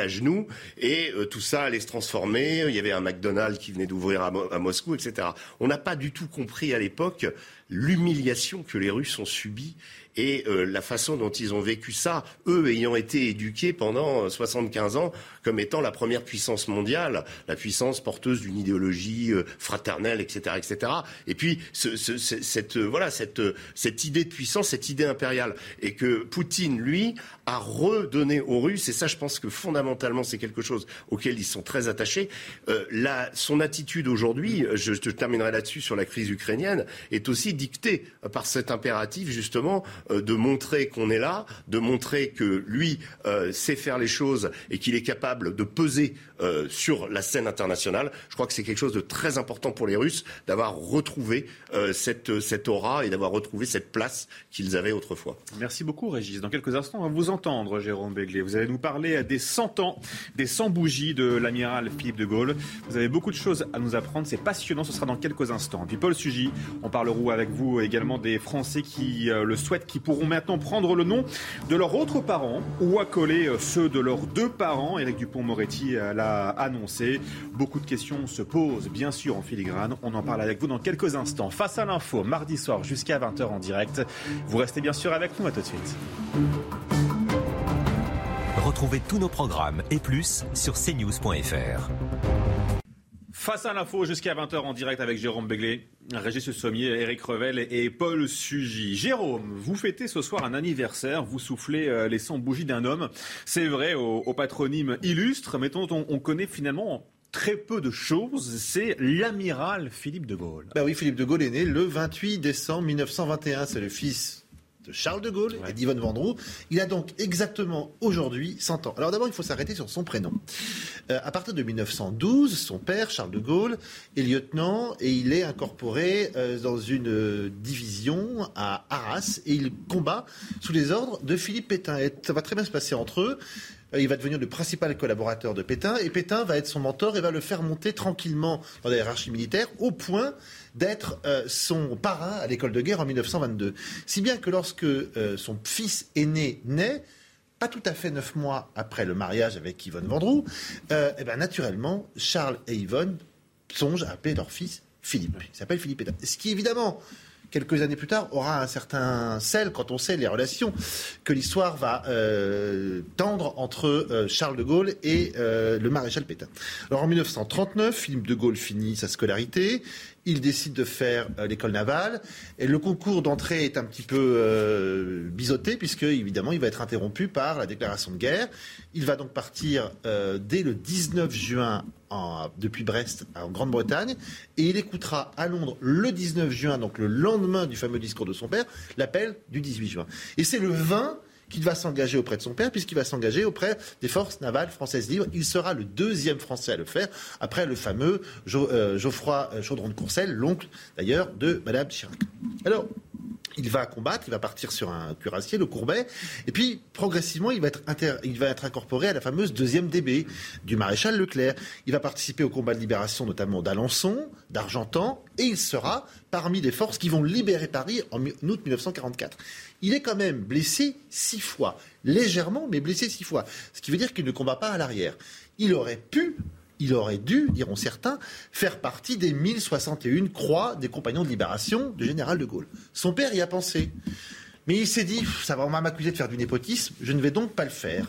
à genoux et tout ça allait se transformer. Il y avait un McDonald's qui venait d'ouvrir à Moscou, etc. On n'a pas du tout compris à l'époque l'humiliation que les Russes ont subie et euh, la façon dont ils ont vécu ça, eux ayant été éduqués pendant euh, 75 ans comme étant la première puissance mondiale, la puissance porteuse d'une idéologie euh, fraternelle, etc., etc. Et puis ce, ce- ce- cette euh, voilà cette euh, cette idée de puissance, cette idée impériale, et que Poutine lui a redonné aux Russes, et ça je pense que fondamentalement c'est quelque chose auquel ils sont très attachés. Euh, son attitude aujourd'hui, euh, je, terminerai là-dessus sur la crise ukrainienne, est aussi dictée par cet impératif justement euh, de montrer qu'on est là, de montrer que lui euh, sait faire les choses et qu'il est capable de peser sur la scène internationale. Je crois que c'est quelque chose de très important pour les Russes d'avoir retrouvé cette, aura et d'avoir retrouvé cette place qu'ils avaient autrefois. Merci beaucoup, Régis. Dans quelques instants, on vous entendre, Jérôme Béglé. Vous allez nous parler des 100 ans, des 100 bougies de l'amiral Philippe de Gaulle. Vous avez beaucoup de choses à nous apprendre. C'est passionnant. Ce sera dans quelques instants. Puis Paul Sugy, on parlera avec vous également des Français qui euh, le souhaitent, qui pourront maintenant prendre le nom de leurs autres parents ou accoler euh, ceux de leurs deux parents. Éric Dupont-Moretti euh, l'a annoncé. Beaucoup de questions se posent, bien sûr, en filigrane. On en parle avec vous dans quelques instants. Face à l'info, mardi soir jusqu'à 20h en direct. Vous restez bien sûr avec nous. À tout de suite. Retrouvez tous nos programmes et plus sur cnews.fr. Face à l'info jusqu'à 20h en direct avec Jérôme Béglé, Régis Sommier, Eric Revel et Paul Sugy. Jérôme, vous fêtez ce soir un anniversaire, vous soufflez euh, les 100 bougies d'un homme. C'est vrai, au, au patronyme illustre, mais dont on, on connaît finalement très peu de choses. C'est l'amiral Philippe de Gaulle. Ben oui, Philippe de Gaulle est né le 28 décembre 1921. C'est le fils de Charles de Gaulle et d'Yvonne Vendroux. Il a donc exactement aujourd'hui 100 ans. Alors d'abord, il faut s'arrêter sur son prénom. Euh, à partir de 1912, son père, Charles de Gaulle, est lieutenant et il est incorporé euh, dans une euh, division à Arras et il combat sous les ordres de Philippe Pétain. Et ça va très bien se passer entre eux. Euh, Il va devenir le principal collaborateur de Pétain et Pétain va être son mentor et va le faire monter tranquillement dans la hiérarchie militaire au point d'être euh, son parrain à l'école de guerre en 1922. Si bien que lorsque euh, son fils aîné naît, pas tout à fait neuf mois après le mariage avec Yvonne Vendroux, eh ben, naturellement, Charles et Yvonne songent à appeler leur fils Philippe. Il s'appelle Philippe Pétain. Ce qui, évidemment, quelques années plus tard, aura un certain sel quand on sait les relations que l'histoire va euh, tendre entre euh, Charles de Gaulle et euh, le maréchal Pétain. Alors en 1939, Philippe de Gaulle finit sa scolarité. Il décide de faire euh, l'école navale et le concours d'entrée est un petit peu euh, biseauté puisque évidemment il va être interrompu par la déclaration de guerre. Il va donc partir euh, dès le 19 juin depuis Brest en Grande-Bretagne et il écoutera à Londres le 19 juin, donc le lendemain du fameux discours de son père, l'appel du 18 juin. Et c'est le 20 qu'il va s'engager auprès de son père, puisqu'il va s'engager auprès des forces navales françaises libres. Il sera le deuxième Français à le faire, après le fameux euh, Geoffroy euh, Chaudron de Courcelles, l'oncle d'ailleurs de Madame Chirac. Alors, il va combattre, il va partir sur un cuirassier, le Courbet, et puis progressivement, il va être, il va être incorporé à la fameuse deuxième DB du maréchal Leclerc. Il va participer au combat de libération, notamment d'Alençon, d'Argentan, et il sera parmi les forces qui vont libérer Paris en août 1944. Il est quand même blessé six fois, légèrement, mais blessé six fois, ce qui veut dire qu'il ne combat pas à l'arrière. Il aurait pu il aurait dû, diront certains, faire partie des 1061 croix des compagnons de libération du général de Gaulle. Son père y a pensé. Mais il s'est dit, ça va m'accuser de faire du népotisme, je ne vais donc pas le faire.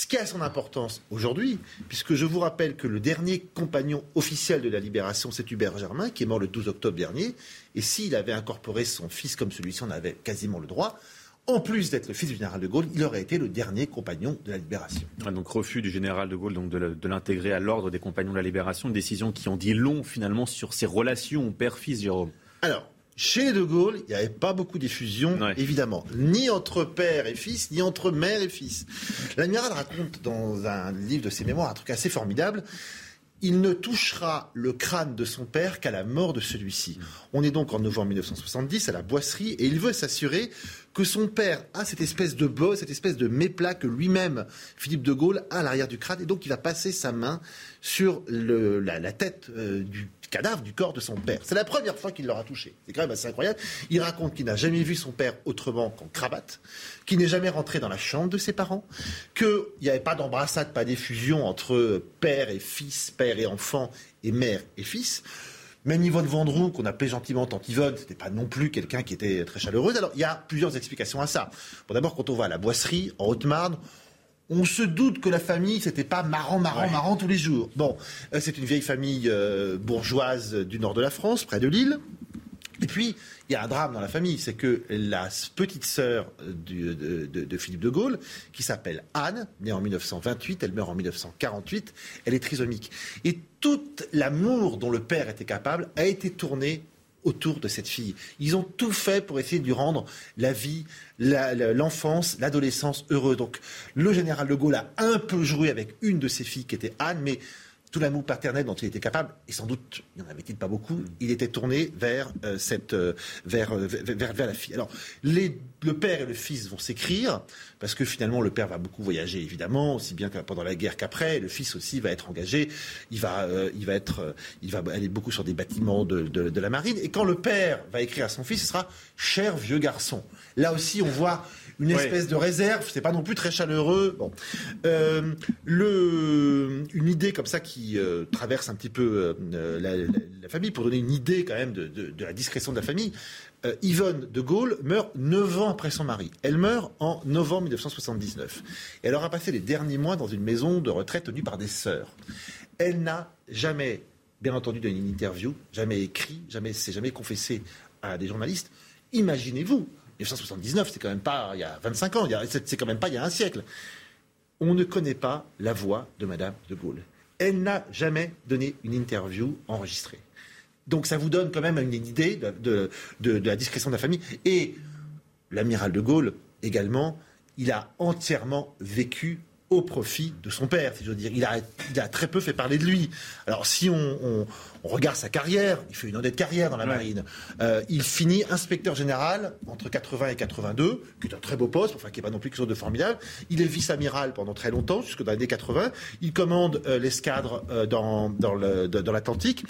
Ce qui a son importance aujourd'hui, puisque je vous rappelle que le dernier compagnon officiel de la libération, c'est Hubert Germain, qui est mort le 12 octobre dernier, et s'il avait incorporé son fils comme celui-ci, on avait quasiment le droit, en plus d'être le fils du général de Gaulle, il aurait été le dernier compagnon de la Libération. donc refus du général de Gaulle donc de l'intégrer à l'ordre des compagnons de la Libération, une décision qui en dit long finalement sur ses relations père-fils, Jérôme. Alors, chez De Gaulle, il n'y avait pas beaucoup d'effusion, évidemment, ni entre père et fils, ni entre mère et fils. L'amiral raconte dans un livre de ses mémoires un truc assez formidable il ne touchera le crâne de son père qu'à la mort de celui-ci. On est donc en novembre 1970 à la boisserie et il veut s'assurer que son père a cette espèce de bosse, cette espèce de méplat que lui-même, Philippe de Gaulle, a à l'arrière du crâne. Et donc il va passer sa main sur la, tête euh, du cadavre du corps de son père. C'est la première fois qu'il l'aura touché. C'est quand même assez incroyable. Il raconte qu'il n'a jamais vu son père autrement qu'en cravate, qu'il n'est jamais rentré dans la chambre de ses parents, qu'il n'y avait pas d'embrassade, pas d'effusion entre père et fils, père et enfant, et mère et fils. Même Yvonne Vendroux, qu'on appelait gentiment Tante Yvonne, c'était pas non plus quelqu'un qui était très chaleureuse. Alors, il y a plusieurs explications à ça. Bon, d'abord, quand on va à la boisserie, en Haute-Marne, on se doute que la famille, c'était pas marrant, marrant, marrant tous les jours. Bon, euh, c'est une vieille famille euh, bourgeoise du nord de la France, près de Lille. Et puis, il y a un drame dans la famille, c'est que la petite sœur de, de, Philippe de Gaulle, qui s'appelle Anne, née en 1928, elle meurt en 1948, elle est trisomique. Et tout l'amour dont le père était capable a été tourné autour de cette fille. Ils ont tout fait pour essayer de lui rendre la vie, l'enfance, l'adolescence heureux. Donc le général de Gaulle a un peu joué avec une de ses filles qui était Anne, mais tout l'amour paternel dont il était capable, et sans doute, il n'y en avait-il pas beaucoup, mm. il était tourné vers, euh, cette, euh, vers, euh, vers, vers, la fille. Alors, les, le père et le fils vont s'écrire, parce que finalement, le père va beaucoup voyager, évidemment, aussi bien pendant la guerre qu'après. Le fils aussi va être engagé, il va, il va, être, il va aller beaucoup sur des bâtiments de, de, de, la marine. Et quand le père va écrire à son fils, ce sera Cher vieux garçon. Là aussi, on voit une espèce de réserve. C'est pas non plus très chaleureux. Bon, le, une idée comme ça qui euh, traverse un petit peu euh, la, famille pour donner une idée quand même de, la discrétion de la famille. Yvonne de Gaulle meurt neuf ans après son mari. Elle meurt en novembre 1979. Et elle aura passé les derniers mois dans une maison de retraite tenue par des sœurs. Elle n'a jamais, bien entendu, donné une interview, jamais écrit, jamais, s'est jamais confessé à des journalistes. Imaginez-vous, 1979, c'est quand même pas il y a 25 ans, c'est quand même pas il y a un siècle. On ne connaît pas la voix de Madame de Gaulle. Elle n'a jamais donné une interview enregistrée. Donc ça vous donne quand même une idée de, la discrétion de la famille. Et l'amiral de Gaulle, également, il a entièrement vécu au profit de son père, si je veux dire. Il a, très peu fait parler de lui. Alors si on, regarde sa carrière, il fait une honnête carrière dans la marine. Euh, il finit inspecteur général entre 80 et 82, qui est un très beau poste, enfin qui n'est pas non plus quelque chose de formidable. Il est vice-amiral pendant très longtemps, jusque dans les années 80. Il commande euh, l'escadre euh, dans, dans l'Atlantique.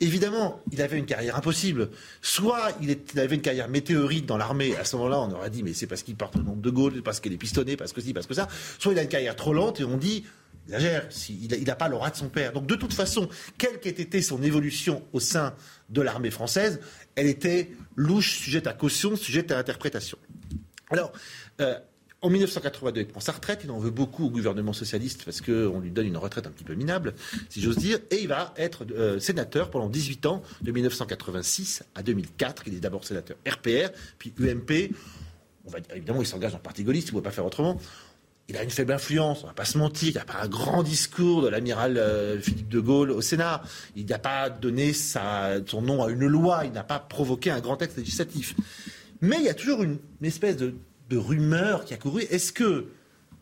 Évidemment, il avait une carrière impossible. Soit il, avait une carrière météorite dans l'armée. À ce moment-là, on aurait dit, mais c'est parce qu'il porte le nom de Gaulle, parce qu'il est pistonné, parce que si, parce que ça. Soit il a une carrière trop lente et on dit, exagère, il n'a pas l'aura de son père. Donc de toute façon, quelle qu'ait été son évolution au sein de l'armée française, elle était louche, sujette à caution, sujette à interprétation. Alors, euh, en 1982, il prend sa retraite. Il en veut beaucoup au gouvernement socialiste parce qu'on lui donne une retraite un petit peu minable, si j'ose dire. Et il va être euh, sénateur pendant 18 ans, de 1986 à 2004. Il est d'abord sénateur RPR, puis UMP. Évidemment, il s'engage dans le parti gaulliste, il ne pouvait pas faire autrement. Il a une faible influence, on ne va pas se mentir. Il n'y a pas un grand discours de l'amiral euh, Philippe de Gaulle au Sénat. Il n'a pas donné son nom à une loi. Il n'a pas provoqué un grand texte législatif. Mais il y a toujours une espèce de de rumeurs qui a couru. Est-ce que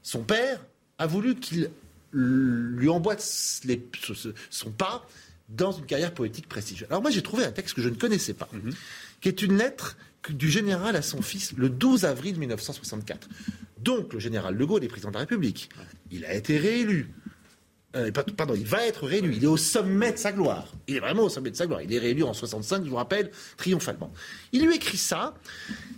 son père a voulu qu'il lui emboîte son pas dans une carrière poétique prestigieuse Alors moi j'ai trouvé un texte que je ne connaissais pas, mhm. qui est une lettre du général à son fils le 12 avril 1964. Donc le général de Gaulle est président de la République. Il a été réélu. Euh, pardon, il va être réélu. Il est au sommet de sa gloire. Il est vraiment au sommet de sa gloire. Il est réélu en 65, je vous rappelle, triomphalement. Il lui écrit ça.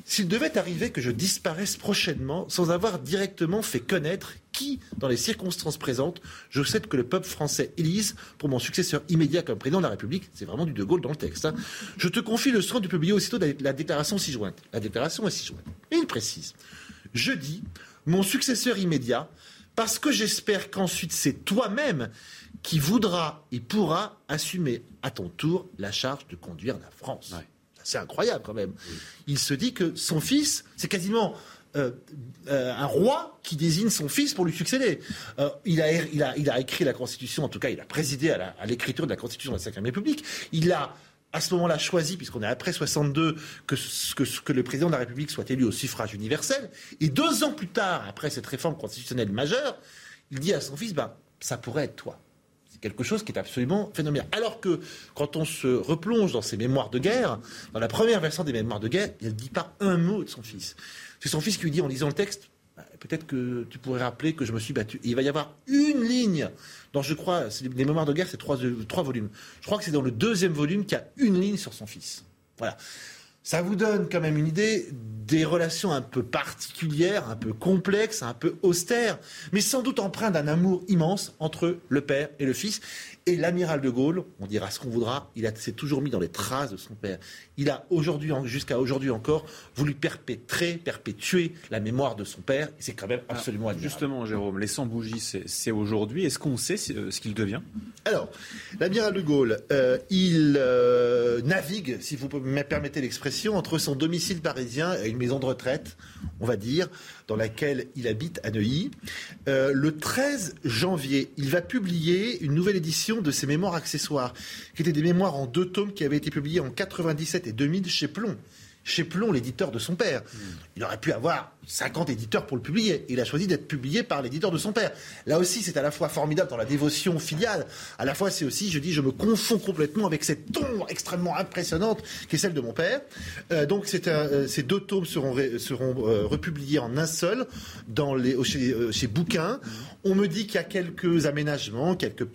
S'il devait arriver que je disparaisse prochainement sans avoir directement fait connaître qui, dans les circonstances présentes, je souhaite que le peuple français élise pour mon successeur immédiat comme président de la République, c'est vraiment du De Gaulle dans le texte, hein. je te confie le soin de publier aussitôt la déclaration ci-jointe. La déclaration est ci-jointe. Et il précise, je dis, mon successeur immédiat, parce que j'espère qu'ensuite c'est toi-même qui voudras et pourras assumer à ton tour la charge de conduire la France. C'est incroyable quand même. Il se dit que son fils, c'est quasiment euh, euh, un roi qui désigne son fils pour lui succéder. Euh, il, a, il, a, il, a, écrit la Constitution, en tout cas il a présidé à l'écriture de la Constitution de la Ve République. Il a à ce moment-là choisi, puisqu'on est après 62, que, que, que, le président de la République soit élu au suffrage universel. Et deux ans plus tard, après cette réforme constitutionnelle majeure, il dit à son fils, ben, ça pourrait être toi. C'est quelque chose qui est absolument phénoménal. Alors que quand on se replonge dans ses mémoires de guerre, dans la première version des mémoires de guerre, il ne dit pas un mot de son fils. C'est son fils qui lui dit en lisant le texte, peut-être que tu pourrais rappeler que je me suis battu. il va y avoir une ligne dans, je crois, les mémoires de guerre, c'est trois, trois volumes. Je crois que c'est dans le deuxième volume qu'il y a une ligne sur son fils. Voilà. Ça vous donne quand même une idée des relations un peu particulières, un peu complexes, un peu austères, mais sans doute empreintes d'un amour immense entre le père et le fils. Et l'amiral de Gaulle, on dira ce qu'on voudra, il s'est toujours mis dans les traces de son père. Il a aujourd'hui, jusqu'à aujourd'hui encore, voulu perpétrer, perpétuer la mémoire de son père. c'est quand même absolument admirable. Justement, Jérôme, les 100 bougies, c'est aujourd'hui. Est-ce qu'on sait euh, ce qu'il devient? Alors, l'amiral de Gaulle, euh, il euh, navigue, si vous me permettez l'expression, entre son domicile parisien et une maison de retraite, on va dire, dans laquelle il habite à Neuilly. le 13 janvier, il va publier une nouvelle édition de ses mémoires accessoires, qui étaient des mémoires en deux tomes qui avaient été publiés en 97 et 2000 chez Plomb. Chez Plomb, l'éditeur de son père. Hmm. Il aurait pu avoir 50 éditeurs pour le publier. Il a choisi d'être publié par l'éditeur de son père. Là aussi, c'est à la fois formidable dans la dévotion filiale. À la fois, c'est aussi, je dis, je me confonds complètement avec cette tombe extrêmement impressionnante qui est celle de mon père. Euh, donc, euh, ces deux tomes seront, seront euh, republiés en un seul dans les, chez, chez Bouquin. Hmm. On me dit qu'il y a quelques aménagements, quelques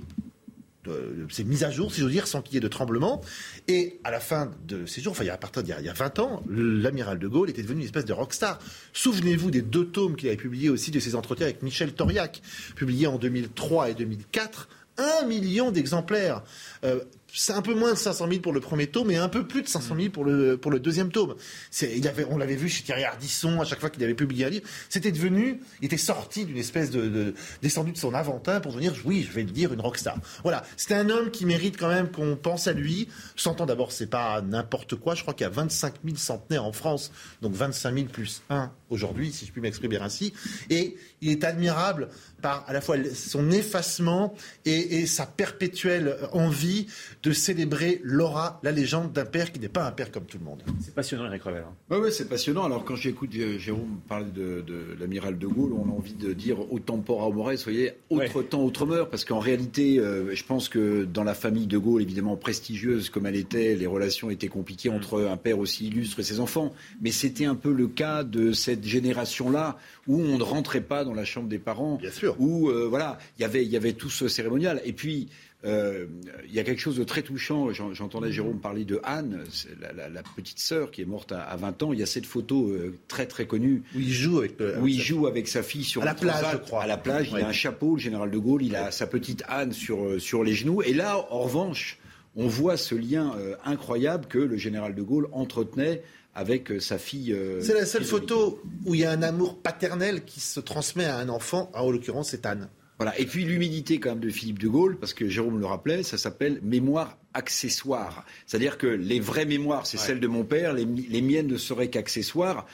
euh, c'est mis à jour, si j'ose dire, sans qu'il y ait de tremblement. Et à la fin de ces jours, enfin, à partir d'il y, a 20 ans, l'amiral de Gaulle était devenu une espèce de rockstar. Souvenez-vous des deux tomes qu'il avait publiés aussi de ses entretiens avec Michel Toriac, publiés en 2003 et 2004. Un million d'exemplaires. Euh, c'est un peu moins de 500 000 pour le premier tome et un peu plus de 500 000 pour le, pour le deuxième tome. Il avait, on l'avait vu chez Thierry Ardisson à chaque fois qu'il avait publié un livre. C'était devenu, il était sorti d'une espèce de, descendu de son aventin pour devenir, oui, je vais le dire, une rockstar. Voilà. C'est un homme qui mérite quand même qu'on pense à lui. S'entend d'abord, c'est pas n'importe quoi. Je crois qu'il y a 25 000 centenaires en France. Donc 25 000 plus 1 aujourd'hui, si je puis m'exprimer ainsi. Et il est admirable par à la fois son effacement et, sa perpétuelle envie de célébrer l'aura, la légende d'un père qui n'est pas un père comme tout le monde. C'est passionnant, Eric Revel. Oui, ouais, c'est passionnant. Alors quand j'écoute euh, Jérôme parler de, l'amiral de Gaulle, on a envie de dire au tempora mores, soyez autre temps, autre meurt, parce qu'en réalité, euh, je pense que dans la famille de Gaulle, évidemment prestigieuse comme elle était, les relations étaient compliquées mm. entre un père aussi illustre et ses enfants. Mais c'était un peu le cas de cette génération-là où on ne rentrait pas dans la chambre des parents, Bien sûr. où euh, voilà, y il y avait tout ce cérémonial. Et puis euh, il y a quelque chose de très touchant. J'entendais Jérôme parler de Anne, la, petite sœur qui est morte à, 20 ans. Il y a cette photo euh, très très connue où il joue avec, où il joue avec sa fille sur à la plage, je crois. À la plage, il a un chapeau, le général de Gaulle. Il a sa petite Anne sur sur les genoux. Et là, en revanche, on voit ce lien incroyable que le général de Gaulle entretenait avec euh, sa fille. Euh, c'est la seule photo où il y a un amour paternel qui se transmet à un enfant. en l'occurrence, c'est Anne. Voilà. Et puis l'humilité quand même de Philippe de Gaulle, parce que Jérôme le rappelait, ça s'appelle mémoire accessoire. C'est-à-dire que les vraies mémoires, c'est celles de mon père, les, miennes ne seraient qu'accessoires.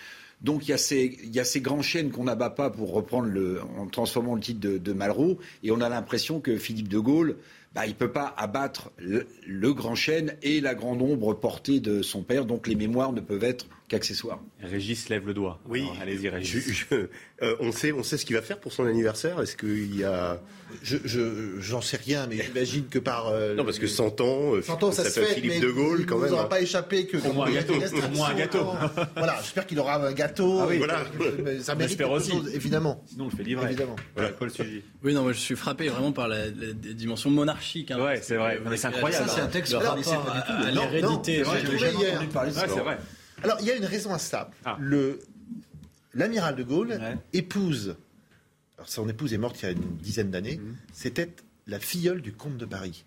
Donc il y, a ces, il y a ces grands chaînes qu'on n'abat pas pour reprendre le, en transformant le titre de, de Malraux, et on a l'impression que Philippe de Gaulle bah, il ne peut pas abattre le, grand chêne et la grande ombre portée de son père, donc les mémoires ne peuvent être qu'accessoire. Régis lève le doigt. Oui, allez-y, Régis. Je- je- euh, on, sait, on sait ce qu'il va faire pour son anniversaire Est-ce qu'il y a. Je, je- j'en sais rien, mais j'imagine que par. euh, Non, parce que 100 ans, euh, 100 ans, ça se fait, Philippe mais de Gaulle, il quand ne même. nous aura hein. pas échappé que. Au moins un gâteau. Au moins un gâteau. voilà, j'espère qu'il aura un gâteau. Ah oui, voilà. Ça mérite quelque aussi. chose, évidemment. Sinon, on le fait livrer. Évidemment. Voilà, Paul Sugy. Oui, non, moi je suis frappé vraiment par la, la dimension monarchique. hein. Ouais, c'est vrai. Mais c'est incroyable. ça, C'est un texte rapport à, l'hérédité. j'ai jamais entendu parler de Ouais, ça. c'est vrai. Alors, il y a une raison à ça. Ah. Le, l'amiral de Gaulle Ouais. épouse. Alors, son épouse est morte il y a une dizaine d'années. Mhm. C'était la filleule du comte de Paris.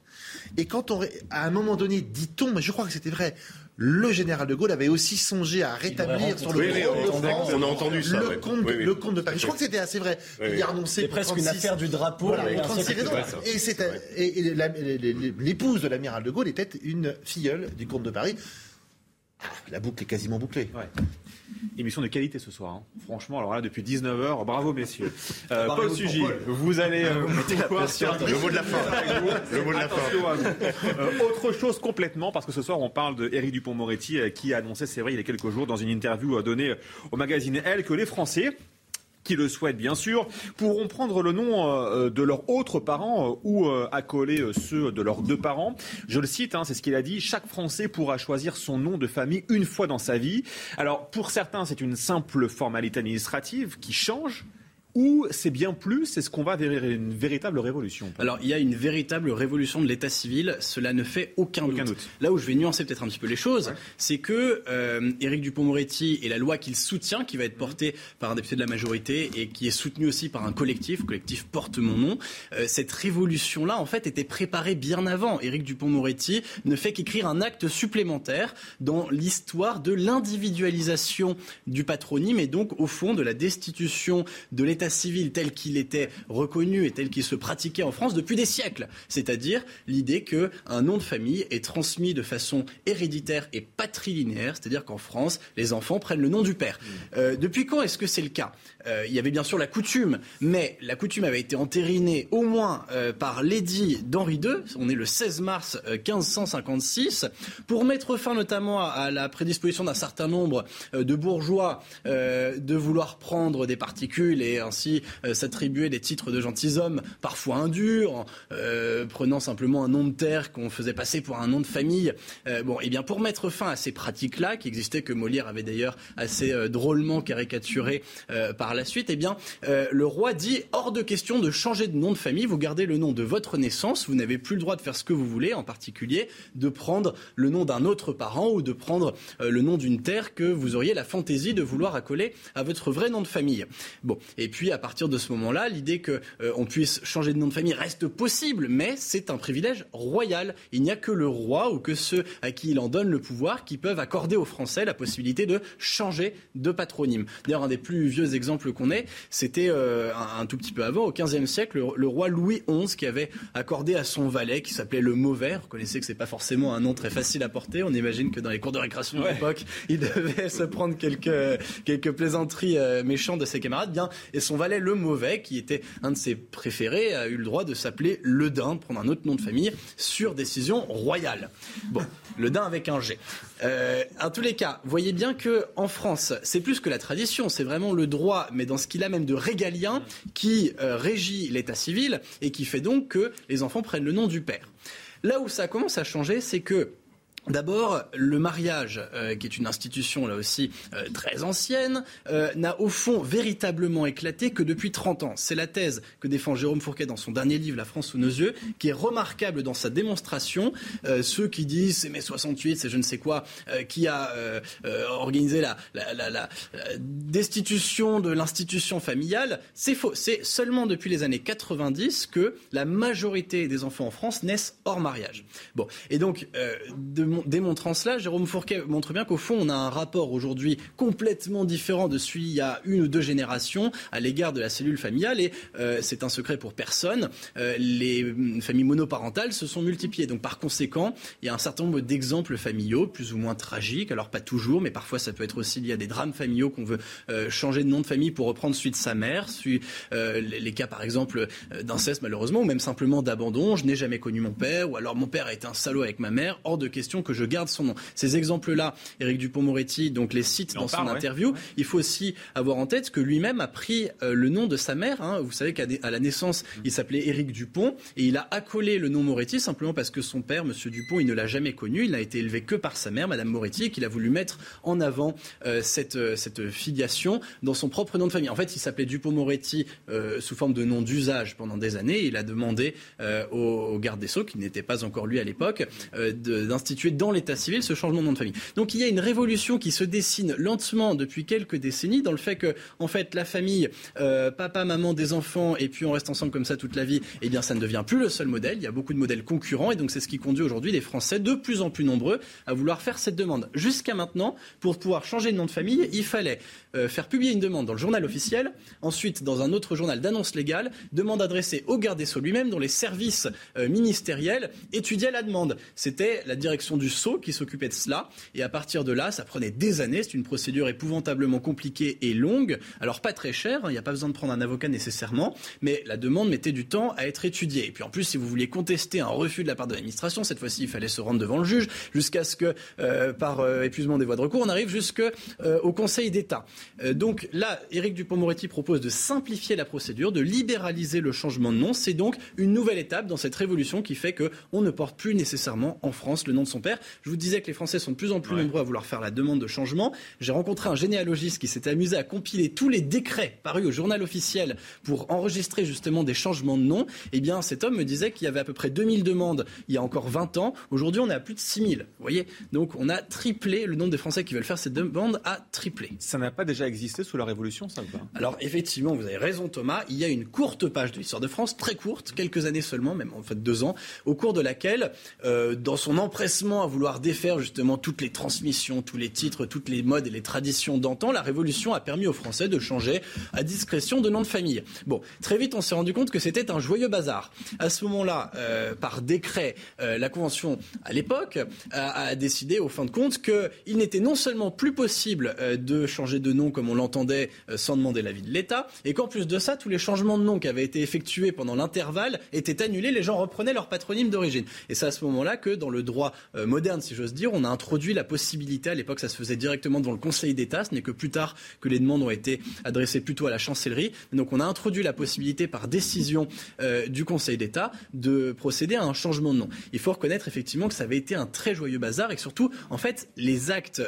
Et quand on, à un moment donné, dit-on, mais je crois que c'était vrai, le général de Gaulle avait aussi songé à rétablir sur le Oui, oui, trône on de France on a entendu ça, le ouais. comte, Oui, oui. le comte de Paris. Je crois que c'était assez vrai. Oui, Il y a oui. renoncé C'est pour presque une 36 affaire du drapeau. voilà, et pour un 36 secret. raisons. ouais, ça. Et, c'était- et- l'épouse de l'amiral de Gaulle était une filleule du comte de Paris. La boucle est quasiment bouclée. Ouais. Émission de qualité ce soir. hein. Franchement, alors là, depuis 19h, bravo messieurs. Euh, Paul Sugy, vous allez euh, pouvoir Le mot de la fin. Le mot de la fin. Attention à vous. Euh, autre chose complètement, parce que ce soir on parle de Éric Dupont-Moretti euh, qui a annoncé, c'est vrai, il y a quelques jours, dans une interview euh, donnée au magazine Elle, que les Français qui le souhaitent bien sûr, pourront prendre le nom euh, de leurs autres parents euh, ou euh, accoler euh, ceux de leurs deux parents. Je le cite, hein, c'est ce qu'il a dit, chaque Français pourra choisir son nom de famille une fois dans sa vie. Alors pour certains c'est une simple formalité administrative qui change, ou c'est bien plus, c'est ce qu'on va vers une véritable révolution Alors, il y a une véritable révolution de l'état civil, cela ne fait aucun, Aucun doute. doute. Là où je vais nuancer peut-être un petit peu les choses, c'est que euh, Éric Dupond-Moretti et la loi qu'il soutient, qui va être portée par un député de la majorité et qui est soutenue aussi par un collectif, le collectif Porte Mon Nom, euh, cette révolution-là, en fait, était préparée bien avant. Éric Dupond-Moretti ne fait qu'écrire un acte supplémentaire dans l'histoire de l'individualisation du patronyme et donc, au fond, de la destitution de l'état civil tel qu'il était reconnu et tel qu'il se pratiquait en France depuis des siècles. C'est-à-dire l'idée que un nom de famille est transmis de façon héréditaire et patrilinéaire, c'est-à-dire qu'en France, les enfants prennent le nom du père. Euh, depuis quand est-ce que c'est le cas? Euh, Il y avait bien sûr la coutume, mais la coutume avait été entérinée au moins euh, par l'édit d'Henri II, on est le 16 mars euh, 1556, pour mettre fin notamment à, la prédisposition d'un certain nombre de bourgeois de vouloir prendre des particules et ainsi euh, s'attribuer des titres de gentilshommes parfois indurs, en euh, prenant simplement un nom de terre qu'on faisait passer pour un nom de famille. Euh, bon, et bien pour mettre fin à ces pratiques-là, qui existaient, que Molière avait d'ailleurs assez drôlement caricaturé par la suite, eh bien le roi dit hors de question de changer de nom de famille. Vous gardez le nom de votre naissance, vous n'avez plus le droit de faire ce que vous voulez, en particulier de prendre le nom d'un autre parent ou de prendre le nom d'une terre que vous auriez la fantaisie de vouloir accoler à votre vrai nom de famille. Bon, et puis à partir de ce moment-là, l'idée que euh, puisse changer de nom de famille reste possible, mais c'est un privilège royal. Il n'y a que le roi ou que ceux à qui il en donne le pouvoir qui peuvent accorder aux Français la possibilité de changer de patronyme. D'ailleurs, un des plus vieux exemples qu'on ait, c'était euh, un, un tout petit peu avant, au XVe siècle, le, le roi Louis XI qui avait accordé à son valet, qui s'appelait le Mauvais. Vous connaissez que c'est pas forcément un nom très facile à porter. On imagine que dans les cours de récréation de l'époque, il devait se prendre quelques quelques plaisanteries euh, méchantes de ses camarades. Bien, et son valet le Mauvais, qui était un de ses préférés, a eu le droit de s'appeler Le Dain, de prendre un autre nom de famille sur décision royale. Bon, Le Dain avec un G. Euh, en tous les cas, voyez bien que en France, c'est plus que la tradition, c'est vraiment le droit, mais dans ce qu'il a même de régalien, qui euh, régit l'état civil et qui fait donc que les enfants prennent le nom du père. Là où ça commence à changer, c'est que D'abord, le mariage, euh, qui est une institution là aussi euh, très ancienne, euh, n'a au fond véritablement éclaté que depuis 30 ans. C'est la thèse que défend Jérôme Fourquet dans son dernier livre La France sous nos yeux, qui est remarquable dans sa démonstration. Ceux qui disent c'est mai 68, c'est je ne sais quoi, qui a organisé la, la, destitution de l'institution familiale, c'est faux. C'est seulement depuis les années 90 que la majorité des enfants en France naissent hors mariage. Bon, et donc de démontrant cela, Jérôme Fourquet montre bien qu'au fond, on a un rapport aujourd'hui complètement différent de celui il y a une ou deux générations à l'égard de la cellule familiale. Et euh, c'est un secret pour personne. Euh, les familles monoparentales se sont multipliées. Donc par conséquent, il y a un certain nombre d'exemples familiaux, plus ou moins tragiques. Alors pas toujours, mais parfois ça peut être aussi lié à des drames familiaux qu'on veut euh, changer de nom de famille pour reprendre celui de sa mère. Les, les cas par exemple d'inceste malheureusement, ou même simplement d'abandon. Je n'ai jamais connu mon père, ou alors mon père a été un salaud avec ma mère. Hors de question que je garde son nom. Ces exemples-là, Éric Dupont-Moretti, donc les cite dans son interview. Il faut aussi avoir en tête que lui-même a pris euh, le nom de sa mère. Hein. Vous savez qu'à la naissance, il s'appelait Éric Dupont et il a accolé le nom Moretti simplement parce que son père, Monsieur Dupont, il ne l'a jamais connu. Il n'a été élevé que par sa mère, Madame Moretti, et qu'il a voulu mettre en avant euh, cette, euh, cette filiation dans son propre nom de famille. En fait, il s'appelait Dupont-Moretti sous forme de nom d'usage pendant des années. Il a demandé au, au, garde des Sceaux, qui n'était pas encore lui à l'époque, d'instituer dans l'état civil ce changement de nom de famille. Donc il y a une révolution qui se dessine lentement depuis quelques décennies dans le fait que, en fait, la famille, euh, papa, maman, des enfants, et puis on reste ensemble comme ça toute la vie, eh bien, ça ne devient plus le seul modèle. Il y a beaucoup de modèles concurrents, et donc c'est ce qui conduit aujourd'hui les Français de plus en plus nombreux à vouloir faire cette demande. Jusqu'à maintenant, pour pouvoir changer de nom de famille, il fallait euh, faire publier une demande dans le journal officiel, ensuite dans un autre journal d'annonce légale, demande adressée au garde des Sceaux lui-même, dont les services euh, ministériels étudiaient la demande. C'était la direction du Sceau qui s'occupait de cela, et à partir de là, ça prenait des années. C'est une procédure épouvantablement compliquée et longue. Alors pas très chère, hein, il n'y a pas besoin de prendre un avocat nécessairement, mais la demande mettait du temps à être étudiée. Et puis en plus, si vous vouliez contester un refus de la part de l'administration, cette fois-ci, il fallait se rendre devant le juge jusqu'à ce que, euh, par épuisement des voies de recours, on arrive jusqu'au Conseil d'État. Euh, donc là, Éric Dupont-Moretti propose de simplifier la procédure, de libéraliser le changement de nom. C'est donc une nouvelle étape dans cette révolution qui fait qu'on ne porte plus nécessairement en France le nom de son père. Je vous disais que les Français sont de plus en plus nombreux à vouloir faire la demande de changement. J'ai rencontré un généalogiste qui s'était amusé à compiler tous les décrets parus au journal officiel pour enregistrer justement des changements de nom. Eh bien, cet homme me disait qu'il y avait à peu près 2000 demandes il y a encore 20 ans. Aujourd'hui, on est à plus de 6000. Vous voyez Donc, on a triplé le nombre de Français qui veulent faire cette demande a triplé. Ça n'a pas déjà existé sous la Révolution, ça ou pas? Alors effectivement, vous avez raison Thomas, il y a une courte page de l'histoire de France, très courte, quelques années seulement, même en fait deux ans, au cours de laquelle, euh, dans son empressement à vouloir défaire justement toutes les transmissions, tous les titres, toutes les modes et les traditions d'antan, la Révolution a permis aux Français de changer à discrétion de nom de famille. Bon, très vite on s'est rendu compte que c'était un joyeux bazar. À ce moment-là, euh, par décret, euh, la Convention à l'époque a, a, décidé au fin de compte qu'il n'était non seulement plus possible de changer de nom comme on l'entendait euh, sans demander l'avis de l'État, et qu'en plus de ça, tous les changements de nom qui avaient été effectués pendant l'intervalle étaient annulés, les gens reprenaient leur patronyme d'origine. Et c'est à ce moment-là que, dans le droit euh, moderne, si j'ose dire, on a introduit la possibilité, à l'époque ça se faisait directement devant le Conseil d'État, ce n'est que plus tard que les demandes ont été adressées plutôt à la chancellerie. Donc on a introduit la possibilité par décision euh, du Conseil d'État de procéder à un changement de nom. Il faut reconnaître effectivement que ça avait été un très joyeux bazar et que surtout, en fait, les actes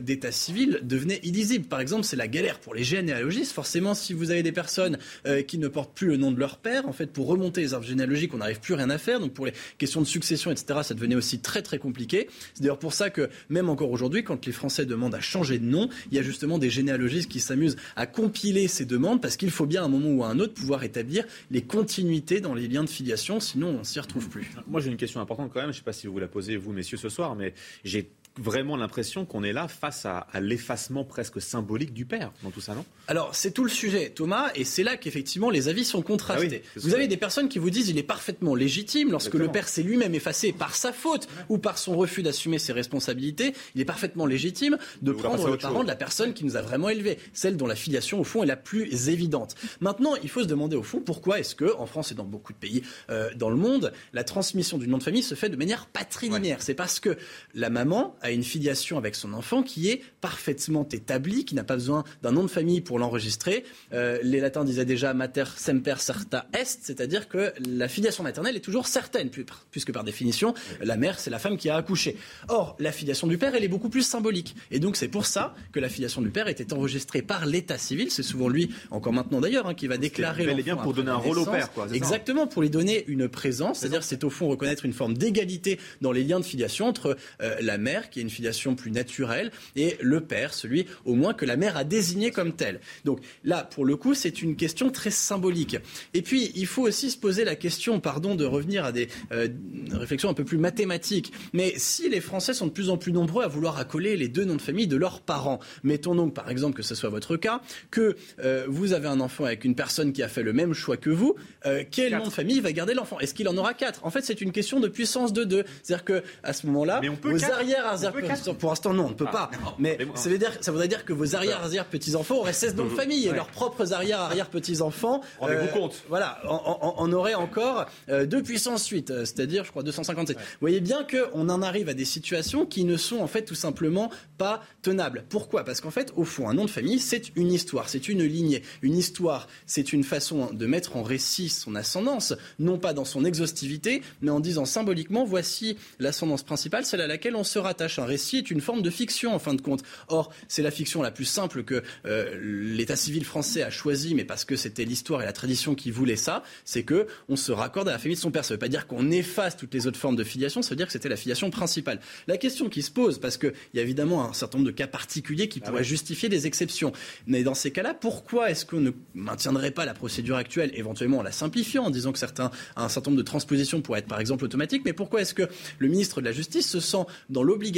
d'état civil devenaient illisibles. Par exemple, c'est la galère pour les généalogistes. Forcément, si vous avez des personnes euh, qui ne portent plus le nom de leur père, en fait, pour remonter les arbres généalogiques, on n'arrive plus rien à faire. Donc, pour les questions de succession, etc., ça devenait aussi très, très compliqué. C'est d'ailleurs pour ça que, même encore aujourd'hui, quand les Français demandent à changer de nom, il y a justement des généalogistes qui s'amusent à compiler ces demandes parce qu'il faut bien, à un moment ou à un autre, pouvoir établir les continuités dans les liens de filiation. Sinon, on s'y retrouve plus. Moi, j'ai une question importante quand même. Je ne sais pas si vous la posez, vous, messieurs, ce soir, mais j'ai vraiment l'impression qu'on est là face à, l'effacement presque symbolique du père dans tout ça, non? Alors, c'est tout le sujet, Thomas, et c'est là qu'effectivement les avis sont contrastés. Ah vous avez des personnes qui vous disent il est parfaitement légitime lorsque le père s'est lui-même effacé par sa faute ou par son refus d'assumer ses responsabilités, il est parfaitement légitime de prendre le parent de la personne qui nous a vraiment élevés, celle dont la filiation au fond est la plus évidente. Maintenant, il faut se demander au fond pourquoi est-ce que en France et dans beaucoup de pays euh, dans le monde, la transmission du nom de famille se fait de manière patrilinéaire? C'est parce que la maman a une filiation avec son enfant qui est parfaitement établie, qui n'a pas besoin d'un nom de famille pour l'enregistrer. Euh, les latins disaient déjà mater semper certa est, c'est-à-dire que la filiation maternelle est toujours certaine, puisque par définition, la mère, c'est la femme qui a accouché. Or, la filiation du père, elle est beaucoup plus symbolique. Et donc, c'est pour ça que la filiation du père était enregistrée par l'état civil. C'est souvent lui, encore maintenant d'ailleurs, hein, qui va déclarer. Elle est bien pour donner un rôle au père, quoi. Exactement, pour lui donner une présence. C'est-à-dire, c'est au fond reconnaître une forme d'égalité dans les liens de filiation entre euh, la mère, qui est une filiation plus naturelle, et le père, celui au moins que la mère a désigné comme tel. Donc là, pour le coup, c'est une question très symbolique. Et puis, il faut aussi se poser la question, pardon de revenir à des euh, réflexions un peu plus mathématiques, mais si les Français sont de plus en plus nombreux à vouloir accoler les deux noms de famille de leurs parents, mettons donc par exemple que ce soit votre cas, que euh, vous avez un enfant avec une personne qui a fait le même choix que vous, euh, quel nom de famille va garder l'enfant? Est-ce qu'il en aura quatre? En fait, c'est une question de puissance de deux. C'est-à-dire que à ce moment-là, vos arrière arrière pour l'instant non, on ne peut pas. Mais ça veut dire, ça voudrait dire que vos arrière arrière petits enfants auraient 16 noms de famille et leurs propres arrière arrière petits enfants. Rendez-vous compte. Voilà, on, on, aurait encore euh, deux puissances suite, euh, c'est-à-dire je crois 257. Vous voyez bien que on en arrive à des situations qui ne sont en fait tout simplement pas tenables. Pourquoi? Parce qu'en fait, au fond, un nom de famille, c'est une histoire, c'est une lignée. Une histoire, c'est une façon de mettre en récit son ascendance, non pas dans son exhaustivité, mais en disant symboliquement, voici l'ascendance principale, celle à laquelle on se rattache. Un récit est une forme de fiction, en fin de compte. Or, c'est la fiction la plus simple que euh, l'État civil français a choisi, mais parce que c'était l'histoire et la tradition qui voulaient ça, c'est que on se raccorde à la famille de son père. Ça ne veut pas dire qu'on efface toutes les autres formes de filiation, ça veut dire que c'était la filiation principale. La question qui se pose, parce qu'il y a évidemment un certain nombre de cas particuliers qui ah pourraient justifier des exceptions, mais dans ces cas-là, pourquoi est-ce qu'on ne maintiendrait pas la procédure actuelle, éventuellement en la simplifiant, en disant que certains, un certain nombre de transpositions pourraient être par exemple automatiques, mais pourquoi est-ce que le ministre de la Justice se sent dans l'obligation,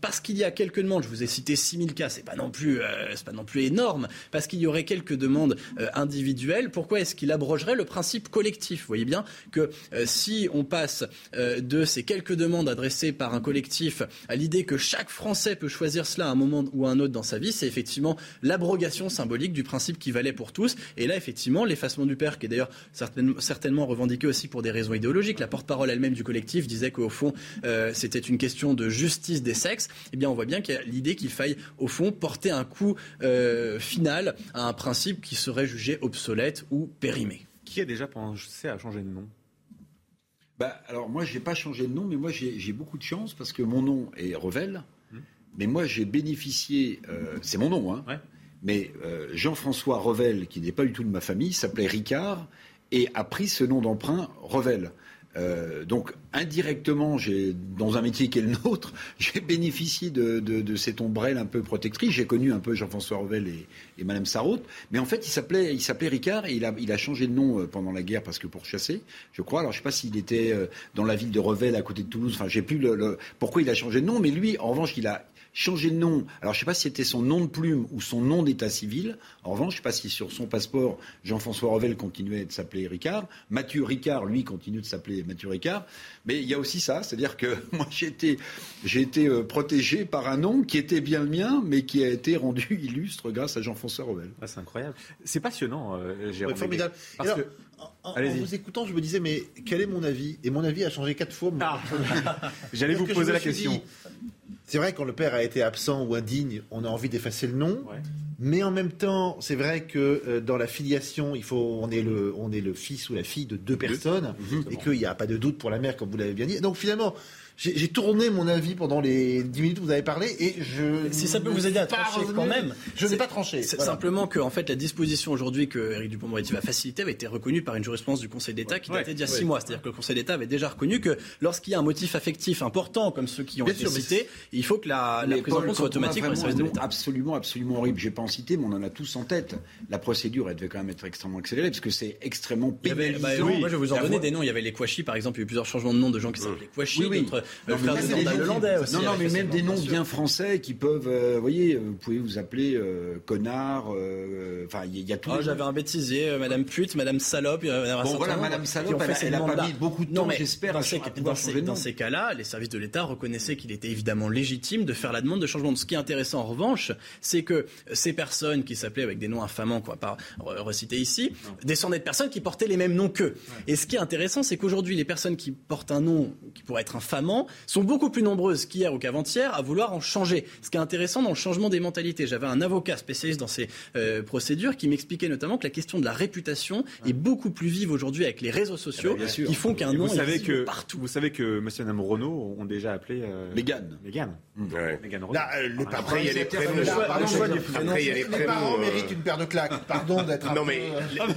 parce qu'il y a quelques demandes, je vous ai cité 6000 cas, c'est pas non plus, euh, pas non plus énorme, parce qu'il y aurait quelques demandes euh, individuelles, pourquoi est-ce qu'il abrogerait le principe collectif? Vous voyez bien que euh, si on passe de ces quelques demandes adressées par un collectif à l'idée que chaque Français peut choisir cela à un moment ou à un autre dans sa vie, c'est effectivement l'abrogation symbolique du principe qui valait pour tous. Et là, effectivement, l'effacement du père, qui est d'ailleurs certainement revendiqué aussi pour des raisons idéologiques, la porte-parole elle-même du collectif disait qu'au fond, c'était une question de justice des sexes. Eh bien, on voit bien qu'il y a l'idée qu'il faille, au fond, porter un coup euh, final à un principe qui serait jugé obsolète ou périmé. Qui a déjà pensé à changer de nom? Bah, alors moi, j'ai pas changé de nom, mais moi j'ai beaucoup de chance parce que mon nom est Revel. Hum. Mais moi, j'ai bénéficié, euh, c'est mon nom, hein, mais Jean-François Revel, qui n'est pas du tout de ma famille, s'appelait Ricard et a pris ce nom d'emprunt Revel. Euh, donc indirectement, dans un métier qui est le nôtre, j'ai bénéficié de, cette ombrelle un peu protectrice. J'ai connu un peu Jean-François Revel et, et Madame Sarraute, mais en fait, il s'appelait, Ricard et il a, changé de nom euh, pendant la guerre parce que pour chasser, je crois. Alors je sais pas s'il était euh, dans la ville de Revel à côté de Toulouse. Enfin, j'ai plus le, pourquoi il a changé de nom, mais lui, en revanche, il a changer de nom. Alors, je ne sais pas si c'était son nom de plume ou son nom d'état civil. En revanche, je ne sais pas si sur son passeport, Jean-François Revel continuait de s'appeler Ricard. Mathieu Ricard, lui, continue de s'appeler Mathieu Ricard. Mais il y a aussi ça, c'est-à-dire que moi, j'ai été, j'ai été euh, protégé par un nom qui était bien le mien, mais qui a été rendu illustre grâce à Jean-François Revel. Ah, c'est incroyable. C'est passionnant, euh, Jérôme. formidable. En, vous écoutant, je me disais, mais quel est mon avis? Et mon avis a changé quatre fois. Ah. J'allais vous poser la question. C'est vrai, quand le père a été absent ou indigne, on a envie d'effacer le nom. Mais en même temps, c'est vrai que euh, dans la filiation, il faut, on est le, on est le fils ou la fille de deux personnes, et qu'il n'y a pas de doute pour la mère, comme vous l'avez bien dit. Donc finalement, j'ai tourné mon avis pendant les 10 minutes où vous avez parlé et je. Si ça peut vous aider à trancher quand même. Je n'ai pas tranché. C'est simplement que, en fait, la disposition aujourd'hui que Éric Dupond-Moretti va faciliter avait été reconnue par une jurisprudence du Conseil d'État qui datait d'il y a 6 mois. C'est-à-dire que le Conseil d'État avait déjà reconnu que lorsqu'il y a un motif affectif important comme ceux qui ont été cités, il faut que la, la prise en compte soit automatique pour les services de l'État. Absolument, absolument horrible. J'ai pas en cité, mais on en a tous en tête. La procédure, elle devait quand même être extrêmement accélérée parce que c'est extrêmement pénalisant. Bah, moi, je vais vous en donner des noms. Il y avait les Kouachi, par exemple. Il y a eu plusieurs changements de nom de gens qui s'appelaient Kouachi, d'autres non, non, mais même des noms bien français qui peuvent, euh, vous voyez, vous pouvez vous appeler euh, connard. Euh, enfin, il y, a tout. Oh, J'avais un bêtisier, Madame pute, Madame salope. bon, voilà, Madame salope, elle, a pas mis beaucoup de temps, j'espère, dans, ces, dans ces cas-là, les services de l'État reconnaissaient qu'il était évidemment légitime de faire la demande de changement. Ce qui est intéressant, en revanche, c'est que ces personnes qui s'appelaient avec des noms infamants, quoi, pas reciter ici, descendaient de personnes qui portaient les mêmes noms qu'eux. Et ce qui est intéressant, c'est qu'aujourd'hui, les personnes qui portent un nom qui pourrait être infamant sont beaucoup plus nombreuses qu'hier ou qu'avant-hier à vouloir en changer. Ce qui est intéressant dans le changement des mentalités. J'avais un avocat spécialiste dans ces euh, procédures qui m'expliquait notamment que la question de la réputation est beaucoup plus vive aujourd'hui avec les réseaux sociaux eh ben, qui font qu'un nom vous est que, partout. Vous savez que Monsieur et Mme Renault ont déjà appelé euh, Mégane. Mégane. Mmh. Là, euh, les Après, il y a les prénoms. Après, il y a les prénoms. Les parents méritent une paire de claques. Pardon d'être. Non, mais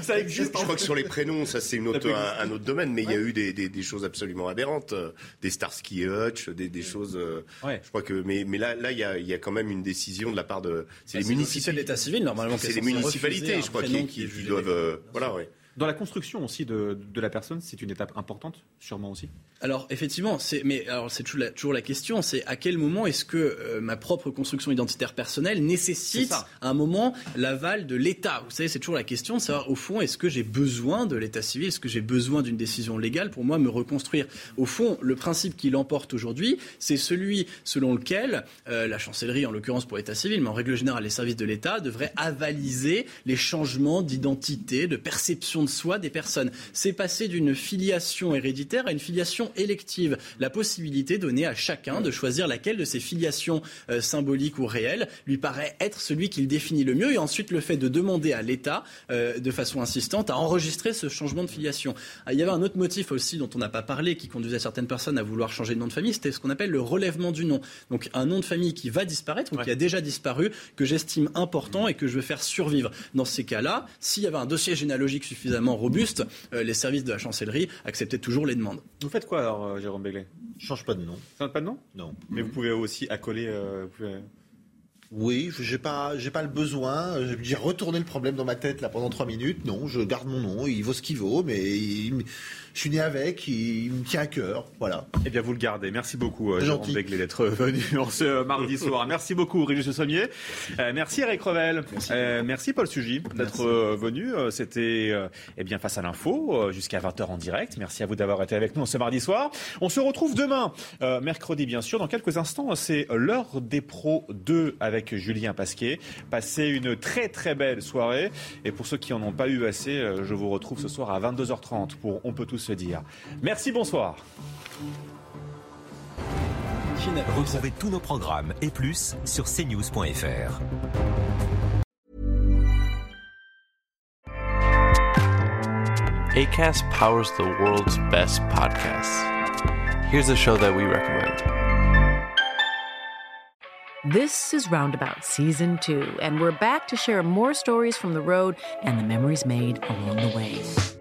ça existe. Je crois que sur les prénoms, ça c'est un, autre domaine, mais il y a eu des, choses absolument aberrantes, des Starsky et Hutch, des, des choses. Euh, je crois que, mais, mais là, là, il y a, y a, quand même une décision de la part de. C'est les municipalités. l'état civil normalement. C'est les municipalités, je crois, qui, qui, doivent. Euh, voilà, ouais. Dans la construction aussi de, de la personne, c'est une étape importante, sûrement aussi. Alors effectivement, c'est mais alors c'est toujours la, toujours la question, c'est à quel moment est-ce que euh, ma propre construction identitaire personnelle nécessite à un moment l'aval de l'État? Vous savez, c'est toujours la question de savoir au fond est-ce que j'ai besoin de l'État civil, est-ce que j'ai besoin d'une décision légale pour moi me reconstruire? Au fond, le principe qui l'emporte aujourd'hui, c'est celui selon lequel euh, la chancellerie, en l'occurrence pour l'État civil, mais en règle générale les services de l'État devraient avaliser les changements d'identité, de perception de soi des personnes. C'est passer d'une filiation héréditaire à une filiation élective. La possibilité donnée à chacun de choisir laquelle de ces filiations euh, symboliques ou réelles lui paraît être celui qu'il définit le mieux. Et ensuite, le fait de demander à l'État, euh, de façon insistante, à enregistrer ce changement de filiation. Ah, il y avait un autre motif aussi dont on n'a pas parlé, qui conduisait certaines personnes à vouloir changer de nom de famille, c'était ce qu'on appelle le relèvement du nom. Donc un nom de famille qui va disparaître ou qui a déjà disparu, que j'estime important et que je veux faire survivre. Dans ces cas-là, s'il y avait un dossier généalogique suffisamment robuste, euh, les services de la chancellerie acceptaient toujours les demandes. Vous faites quoi alors, euh, Jérôme Béglé? Je change pas de nom. Ça pas de nom? Non. Mais vous pouvez aussi accoler. euh, vous pouvez- Oui, j'ai pas, j'ai pas le besoin. J'ai retourné le problème dans ma tête là pendant trois minutes. Non, je garde mon nom. Il vaut ce qu'il vaut, mais il je suis né avec. Il me tient à cœur. Voilà. Eh bien, vous le gardez. Merci beaucoup, euh, Jérôme. Béglé, d'être venu en ce mardi soir. Merci beaucoup, Régis Sommier. Euh, merci, Eric Revel. Merci, merci Paul Sugy, d'être euh, venu. Euh, C'était euh, eh bien face à l'info euh, jusqu'à 20h en direct. Merci à vous d'avoir été avec nous ce mardi soir. On se retrouve demain, euh, mercredi, bien sûr. Dans quelques instants, c'est l'heure des pros 2 avec Julien Pasquier. Passez une très très belle soirée. Et pour ceux qui en ont pas eu assez, euh, je vous retrouve ce soir à 22h30 pour On peut tous se dire. Merci, bonsoir. Retrouvez tous nos programmes et plus sur cnews.fr. ACAST powers the world's best podcasts. Here's a show that we recommend. This is Roundabout Season 2, and we're back to share more stories from the road and the memories made along the way.